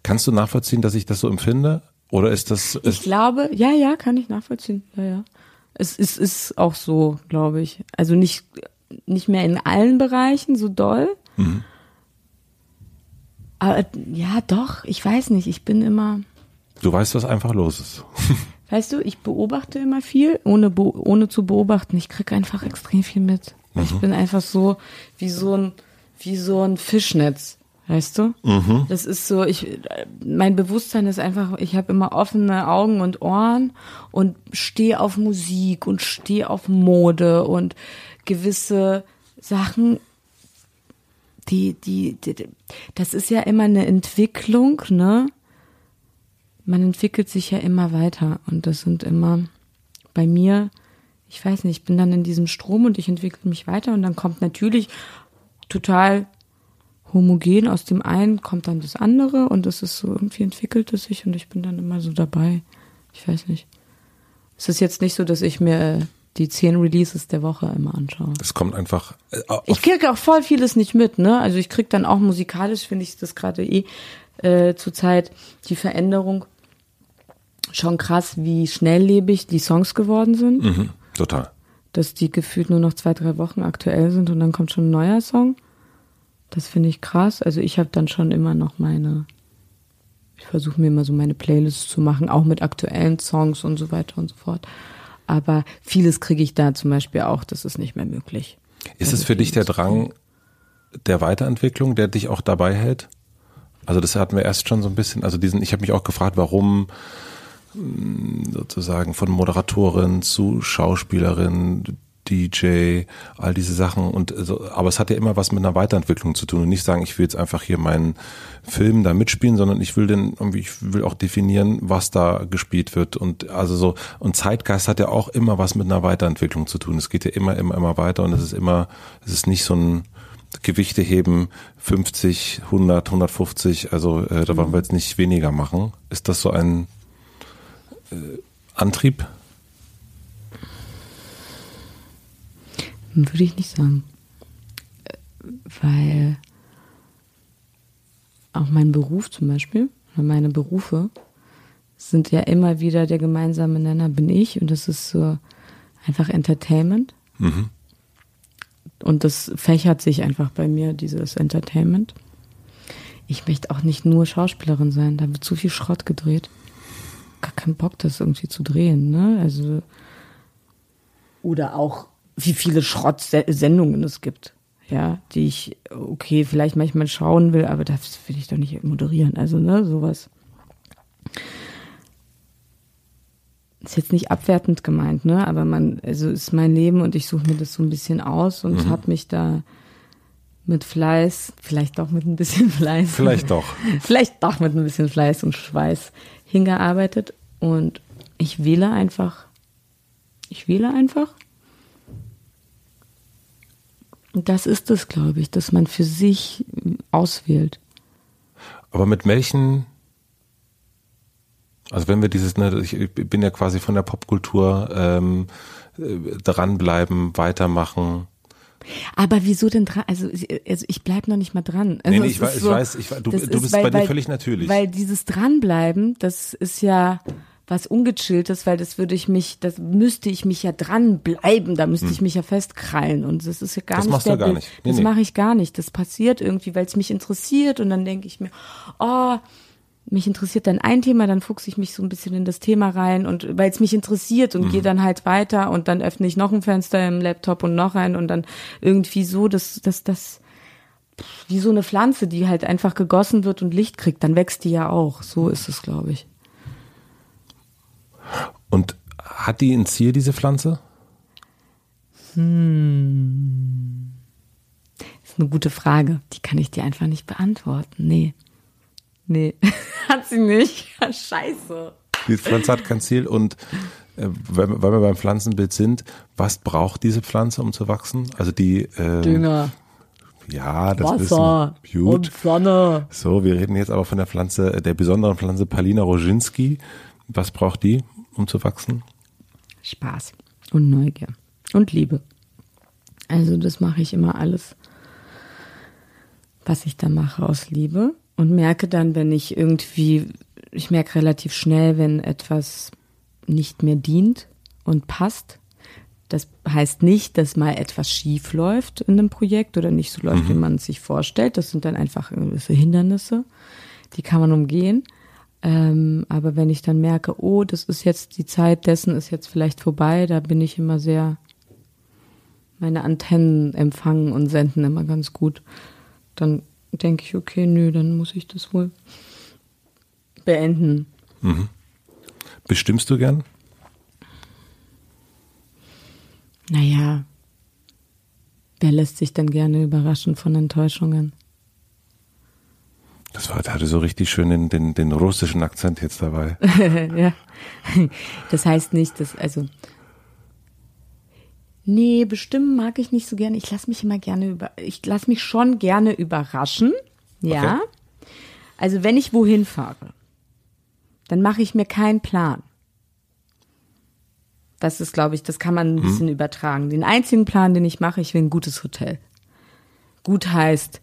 Kannst du nachvollziehen, dass ich das so empfinde? Oder ist das, Ich ist, glaube, ja, ja, kann ich nachvollziehen. Ja, ja. Es ist, ist auch so, glaube ich. Also nicht, nicht mehr in allen Bereichen so doll. Mhm. Aber ja, doch, ich weiß nicht. Ich bin immer, du weißt, was einfach los ist. weißt du, ich beobachte immer viel, ohne, ohne zu beobachten. Ich krieg einfach extrem viel mit. Ich bin einfach so wie so ein, wie so ein Fischnetz. Weißt du? Das ist so, ich, mein Bewusstsein ist einfach, ich habe immer offene Augen und Ohren und stehe auf Musik und stehe auf Mode und gewisse Sachen, die, die, die, das ist ja immer eine Entwicklung, ne? Man entwickelt sich ja immer weiter und das sind immer bei mir, ich weiß nicht, ich bin dann in diesem Strom und ich entwickle mich weiter und dann kommt natürlich total homogen aus dem einen kommt dann das andere und das ist so irgendwie entwickelt es sich und ich bin dann immer so dabei. Ich weiß nicht. Es ist jetzt nicht so, dass ich mir äh, die zehn Releases der Woche immer anschaue. Es kommt einfach äh, Ich kriege auch voll vieles nicht mit, ne? Also ich krieg dann auch musikalisch, finde ich das gerade eh äh, zur Zeit die Veränderung schon krass, wie schnelllebig die Songs geworden sind. mhm, total. Dass die gefühlt nur noch zwei, drei Wochen aktuell sind und dann kommt schon ein neuer Song. Das finde ich krass. Also ich habe dann schon immer noch meine, ich versuche mir immer so meine Playlists zu machen, auch mit aktuellen Songs und so weiter und so fort. Aber vieles kriege ich da zum Beispiel auch, das ist nicht mehr möglich. Ist es für dich der Drang der Weiterentwicklung, der dich auch dabei hält? Also das hatten wir erst schon so ein bisschen, also diesen, ich habe mich auch gefragt, warum mh, sozusagen von Moderatorin zu Schauspielerin, DJ, all diese Sachen und so, aber es hat ja immer was mit einer Weiterentwicklung zu tun und nicht sagen, ich will jetzt einfach hier meinen Film da mitspielen, sondern ich will den irgendwie, ich will auch definieren, was da gespielt wird und also so und Zeitgeist hat ja auch immer was mit einer Weiterentwicklung zu tun. Es geht ja immer, immer, immer weiter und es ist immer, es ist nicht so ein Gewichte heben 50, 100, 150, also äh, da wollen wir jetzt nicht weniger machen. Ist das so ein äh, Antrieb? Würde ich nicht sagen. Äh, Weil auch mein Beruf zum Beispiel, oder meine Berufe, sind ja immer wieder der gemeinsame Nenner bin ich und das ist so einfach Entertainment. Mhm. Und das fächert sich einfach bei mir, dieses Entertainment. Ich möchte auch nicht nur Schauspielerin sein, da wird zu viel Schrott gedreht. Gar keinen Bock, das irgendwie zu drehen, ne? Also. Oder auch, wie viele Schrott-Sendungen es gibt. Ja, die ich, okay, vielleicht manchmal schauen will, aber das will ich doch nicht moderieren. Also, ne, sowas. ist jetzt nicht abwertend gemeint, ne? Aber man, also ist mein Leben und ich suche mir das so ein bisschen aus und mhm. habe mich da mit Fleiß, vielleicht doch mit ein bisschen Fleiß. Vielleicht doch. vielleicht doch mit ein bisschen Fleiß und Schweiß hingearbeitet und ich wähle einfach. Ich wähle einfach. Das ist es, glaube ich, dass man für sich auswählt. Aber mit welchen also wenn wir dieses, ne, ich bin ja quasi von der Popkultur ähm, äh, dranbleiben, weitermachen. Aber wieso denn dran? Also, also ich bleib noch nicht mal dran. Also nee, nee ich, weiß, so, ich weiß, ich du, du bist weil, bei dir völlig natürlich. Weil dieses Dranbleiben, das ist ja was ungechilltes, weil das würde ich mich, das müsste ich mich ja dranbleiben, da müsste hm. ich mich ja festkrallen und das ist ja gar das nicht. Machst der, du gar nicht. Nee, das nee. mache ich gar nicht. Das passiert irgendwie, weil es mich interessiert und dann denke ich mir, oh, mich interessiert dann ein Thema, dann fuchse ich mich so ein bisschen in das Thema rein und weil es mich interessiert und mhm. gehe dann halt weiter und dann öffne ich noch ein Fenster im Laptop und noch ein und dann irgendwie so, dass dass das wie so eine Pflanze, die halt einfach gegossen wird und Licht kriegt, dann wächst die ja auch. So ist es, glaube ich. Und hat die ein Ziel, diese Pflanze? Hm. Das ist eine gute Frage. Die kann ich dir einfach nicht beantworten. Nee. Nee, hat sie nicht. Scheiße. Die Pflanze hat kein Ziel und äh, weil, wir beim Pflanzenbild sind, was braucht diese Pflanze, um zu wachsen? Also die äh, Dünger. Ja, das Wasser wissen Gut. und Sonne. So, wir reden jetzt aber von der Pflanze, der besonderen Pflanze Palina roginski. Was braucht die, um zu wachsen? Spaß und Neugier und Liebe. Also das mache ich immer alles, was ich da mache aus Liebe und merke dann, wenn ich irgendwie, ich merke relativ schnell, wenn etwas nicht mehr dient und passt. Das heißt nicht, dass mal etwas schief läuft in einem Projekt oder nicht so läuft, mhm. wie man es sich vorstellt. Das sind dann einfach gewisse Hindernisse, die kann man umgehen. Ähm, aber wenn ich dann merke, oh, das ist jetzt die Zeit dessen ist jetzt vielleicht vorbei, da bin ich immer sehr, meine Antennen empfangen und senden immer ganz gut. Dann denke ich, okay, nö, dann muss ich das wohl beenden. Mhm. Bestimmst du gern? Naja, wer lässt sich denn gerne überraschen von Enttäuschungen? Das war, hatte so richtig schön den, den, den russischen Akzent jetzt dabei. ja. Das heißt nicht, dass, also Nee, bestimmen mag ich nicht so gerne. Ich lasse mich immer gerne über, ich lasse mich schon gerne überraschen. Ja. Okay. Also wenn ich wohin fahre, dann mache ich mir keinen Plan. Das ist, glaube ich, das kann man ein mhm. bisschen übertragen. Den einzigen Plan, den ich mache, ich will ein gutes Hotel. Gut heißt,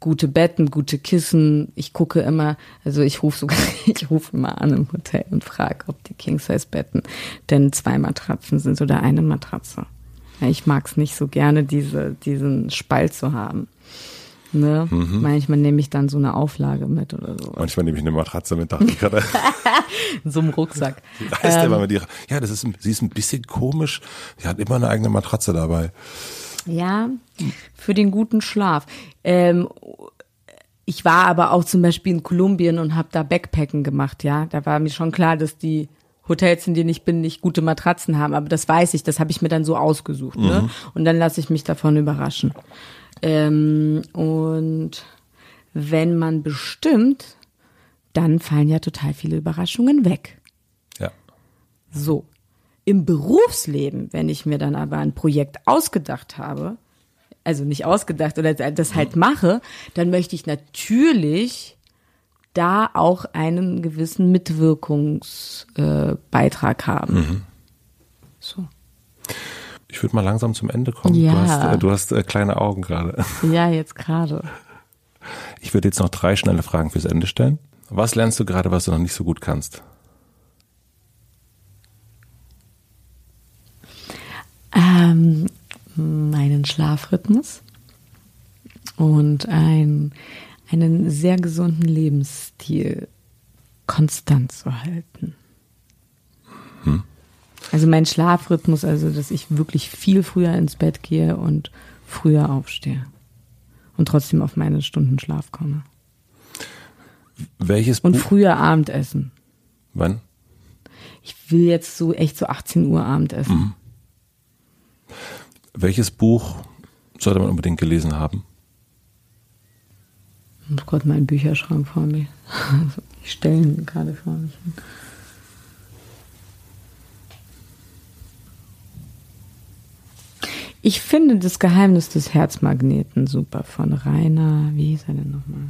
gute Betten, gute Kissen. Ich gucke immer, also ich rufe sogar, ich rufe immer an im Hotel und frage, ob die King-Size-Betten denn zwei Matratzen sind oder eine Matratze. Ich mag es nicht so gerne, diese, diesen Spalt zu haben. Ne? Mhm. Manchmal nehme ich dann so eine Auflage mit oder so. Manchmal nehme ich eine Matratze mit, dachte ich gerade. In so einem Rucksack. Heißt ähm, immer mit ihrer, ja, das ist, sie ist ein bisschen komisch. Sie hat immer eine eigene Matratze dabei. Ja, für den guten Schlaf. Ähm, ich war aber auch zum Beispiel in Kolumbien und habe da Backpacken gemacht, ja. Da war mir schon klar, dass die Hotels, in denen ich bin, nicht gute Matratzen haben. Aber das weiß ich, das habe ich mir dann so ausgesucht. Ne? Mhm. Ne? Und dann lasse ich mich davon überraschen. Ähm, und wenn man bestimmt, dann fallen ja total viele Überraschungen weg. Ja. So. Im Berufsleben, wenn ich mir dann aber ein Projekt ausgedacht habe, also nicht ausgedacht oder das halt mhm. mache, dann möchte ich natürlich da auch einen gewissen Mitwirkungsbeitrag äh, haben. Mhm. So. Ich würde mal langsam zum Ende kommen. Ja. Du hast, äh, du hast äh, kleine Augen gerade. Ja, jetzt gerade. Ich würde jetzt noch drei schnelle Fragen fürs Ende stellen. Was lernst du gerade, was du noch nicht so gut kannst? Ähm, meinen Schlafrhythmus und ein, einen sehr gesunden Lebensstil konstant zu halten. Hm. Also mein Schlafrhythmus, also dass ich wirklich viel früher ins Bett gehe und früher aufstehe und trotzdem auf meine Stunden Schlaf komme. Welches Und früher Abendessen. Wann? Ich will jetzt so echt so 18 Uhr Abendessen. Mhm. Welches Buch sollte man unbedingt gelesen haben? Oh Gott, mein Bücherschrank vor mir. Ich stelle ihn gerade vor mich hin. Ich finde das Geheimnis des Herzmagneten super von Rainer, wie hieß er denn nochmal?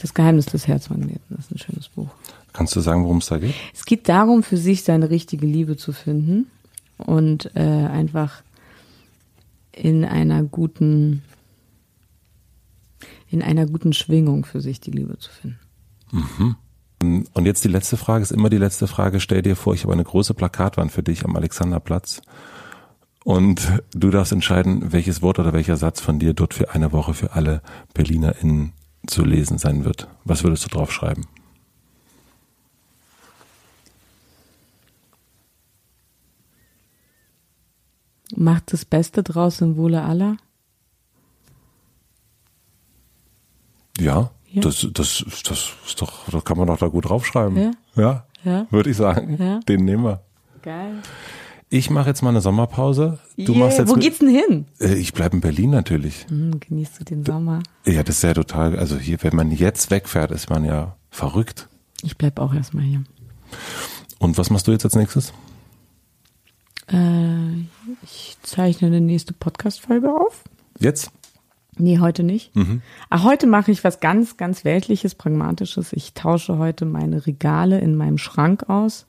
Das Geheimnis des Herzmagneten, das ist ein schönes Buch. Kannst du sagen, worum es da geht? Es geht darum, für sich seine richtige Liebe zu finden und äh, einfach in einer guten, in einer guten Schwingung für sich die Liebe zu finden. Mhm. Und jetzt die letzte Frage, ist immer die letzte Frage. Stell dir vor, ich habe eine große Plakatwand für dich am Alexanderplatz. Und du darfst entscheiden, welches Wort oder welcher Satz von dir dort für eine Woche für alle BerlinerInnen zu lesen sein wird. Was würdest du drauf Macht das Beste draus im Wohle aller? Ja, ja. Das, das, das ist doch, das kann man doch da gut draufschreiben. Ja. Ja, ja. würde ich sagen. Ja. Den nehmen wir. Geil. Ich mache jetzt mal eine Sommerpause. Du yeah. machst jetzt Wo geht's denn hin? Äh, ich bleibe in Berlin natürlich. Hm, genießt du den Sommer? Ja, das ist ja total, also hier, wenn man jetzt wegfährt, ist man ja verrückt. Ich bleib auch erstmal hier. Und was machst du jetzt als nächstes? Äh, ich zeichne eine nächste Podcast-Folge auf. Jetzt? Nee, heute nicht. Mhm. Ach, heute mache ich was ganz, ganz Weltliches, Pragmatisches. Ich tausche heute meine Regale in meinem Schrank aus.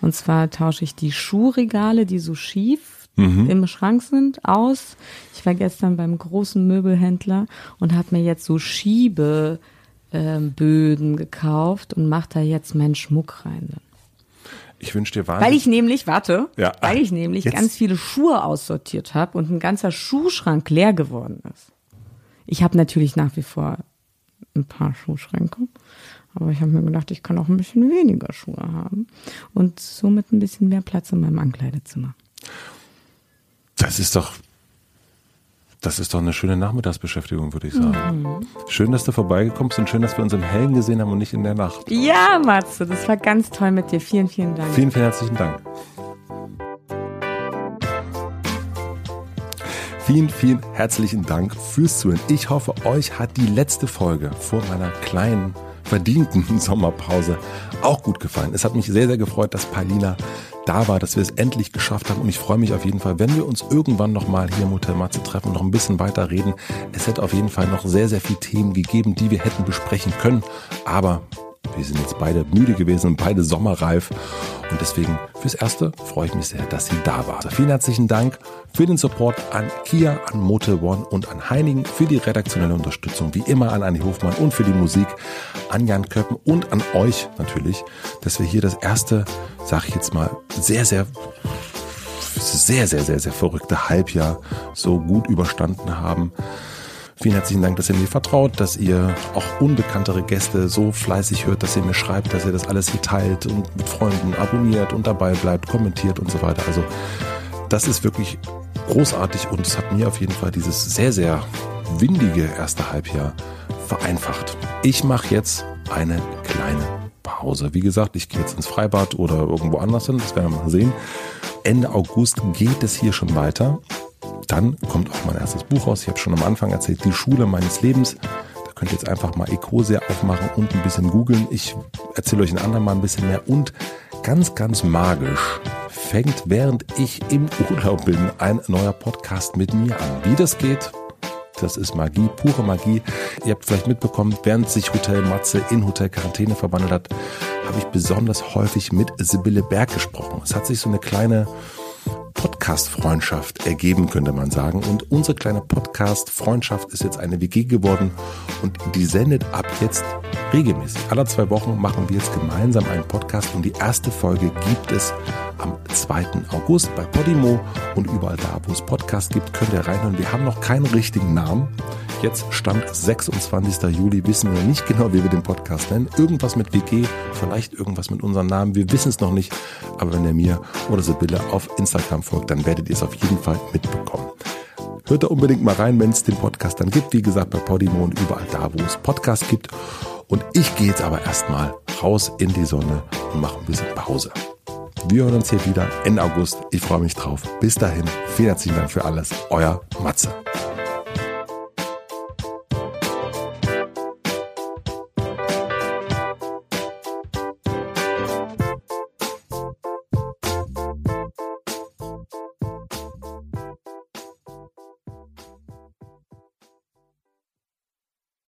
Und zwar tausche ich die Schuhregale, die so schief mhm. im Schrank sind, aus. Ich war gestern beim großen Möbelhändler und habe mir jetzt so Schiebeböden ähm, gekauft und mache da jetzt meinen Schmuck rein. Ich wünsche dir wahnsinnig. Weil ich nämlich, warte, ja. weil ich nämlich jetzt. ganz viele Schuhe aussortiert habe und ein ganzer Schuhschrank leer geworden ist. Ich habe natürlich nach wie vor ein paar Schuhschränke, aber ich habe mir gedacht, ich kann auch ein bisschen weniger Schuhe haben und somit ein bisschen mehr Platz in meinem Ankleidezimmer. Das ist doch das ist doch eine schöne Nachmittagsbeschäftigung, würde ich sagen. Mhm. Schön, dass du vorbeigekommen bist und schön, dass wir uns im Hellen gesehen haben und nicht in der Nacht. Ja, Matze, das war ganz toll mit dir. Vielen, vielen Dank. Vielen, vielen herzlichen Dank. Vielen, vielen herzlichen Dank fürs Zuhören. Ich hoffe, euch hat die letzte Folge vor meiner kleinen, verdienten Sommerpause auch gut gefallen. Es hat mich sehr, sehr gefreut, dass Paulina da war, dass wir es endlich geschafft haben. Und ich freue mich auf jeden Fall, wenn wir uns irgendwann nochmal hier im Hotel Matze treffen und noch ein bisschen weiter reden. Es hätte auf jeden Fall noch sehr, sehr viele Themen gegeben, die wir hätten besprechen können. Aber wir sind jetzt beide müde gewesen und beide sommerreif. Und deswegen fürs Erste freue ich mich sehr, dass sie da war. Also vielen herzlichen Dank für den Support an Kia, an Motel One und an Heinigen, für die redaktionelle Unterstützung, wie immer an Anni Hofmann und für die Musik an Jan Köppen und an euch natürlich, dass wir hier das erste, sag ich jetzt mal, sehr, sehr sehr, sehr, sehr, sehr verrückte Halbjahr so gut überstanden haben. Vielen herzlichen Dank, dass ihr mir vertraut, dass ihr auch unbekanntere Gäste so fleißig hört, dass ihr mir schreibt, dass ihr das alles hier teilt und mit Freunden abonniert und dabei bleibt, kommentiert und so weiter. Also das ist wirklich großartig und es hat mir auf jeden Fall dieses sehr, sehr windige erste Halbjahr vereinfacht. Ich mache jetzt eine kleine Pause. Wie gesagt, ich gehe jetzt ins Freibad oder irgendwo anders hin, das werden wir mal sehen. Ende August geht es hier schon weiter dann kommt auch mein erstes Buch raus. Ich habe schon am Anfang erzählt, die Schule meines Lebens. Da könnt ihr jetzt einfach mal Ecosia aufmachen und ein bisschen googeln. Ich erzähle euch ein andermal ein bisschen mehr. Und ganz, ganz magisch fängt, während ich im Urlaub bin, ein neuer Podcast mit mir an. Wie das geht, das ist Magie, pure Magie. Ihr habt vielleicht mitbekommen, während sich Hotel Matze in Hotel Quarantäne verwandelt hat, habe ich besonders häufig mit Sibylle Berg gesprochen. Es hat sich so eine kleine Podcast-Freundschaft ergeben, könnte man sagen. Und unsere kleine Podcast-Freundschaft ist jetzt eine WG geworden und die sendet ab jetzt regelmäßig. Alle zwei Wochen machen wir jetzt gemeinsam einen Podcast und die erste Folge gibt es am 2. August bei Podimo und überall da, wo es Podcasts gibt, könnt ihr reinhören. Wir haben noch keinen richtigen Namen. Jetzt stand 26. Juli, wissen wir nicht genau, wie wir den Podcast nennen. Irgendwas mit WG, vielleicht irgendwas mit unserem Namen. Wir wissen es noch nicht. Aber wenn ihr mir oder Sibylle auf Instagram folgt, dann werdet ihr es auf jeden Fall mitbekommen. Hört da unbedingt mal rein, wenn es den Podcast dann gibt. Wie gesagt, bei Podimo und überall da, wo es Podcasts gibt. Und ich gehe jetzt aber erstmal raus in die Sonne und mache ein bisschen Pause. Wir hören uns hier wieder Ende August. Ich freue mich drauf. Bis dahin, vielen herzlichen Dank für alles. Euer Matze.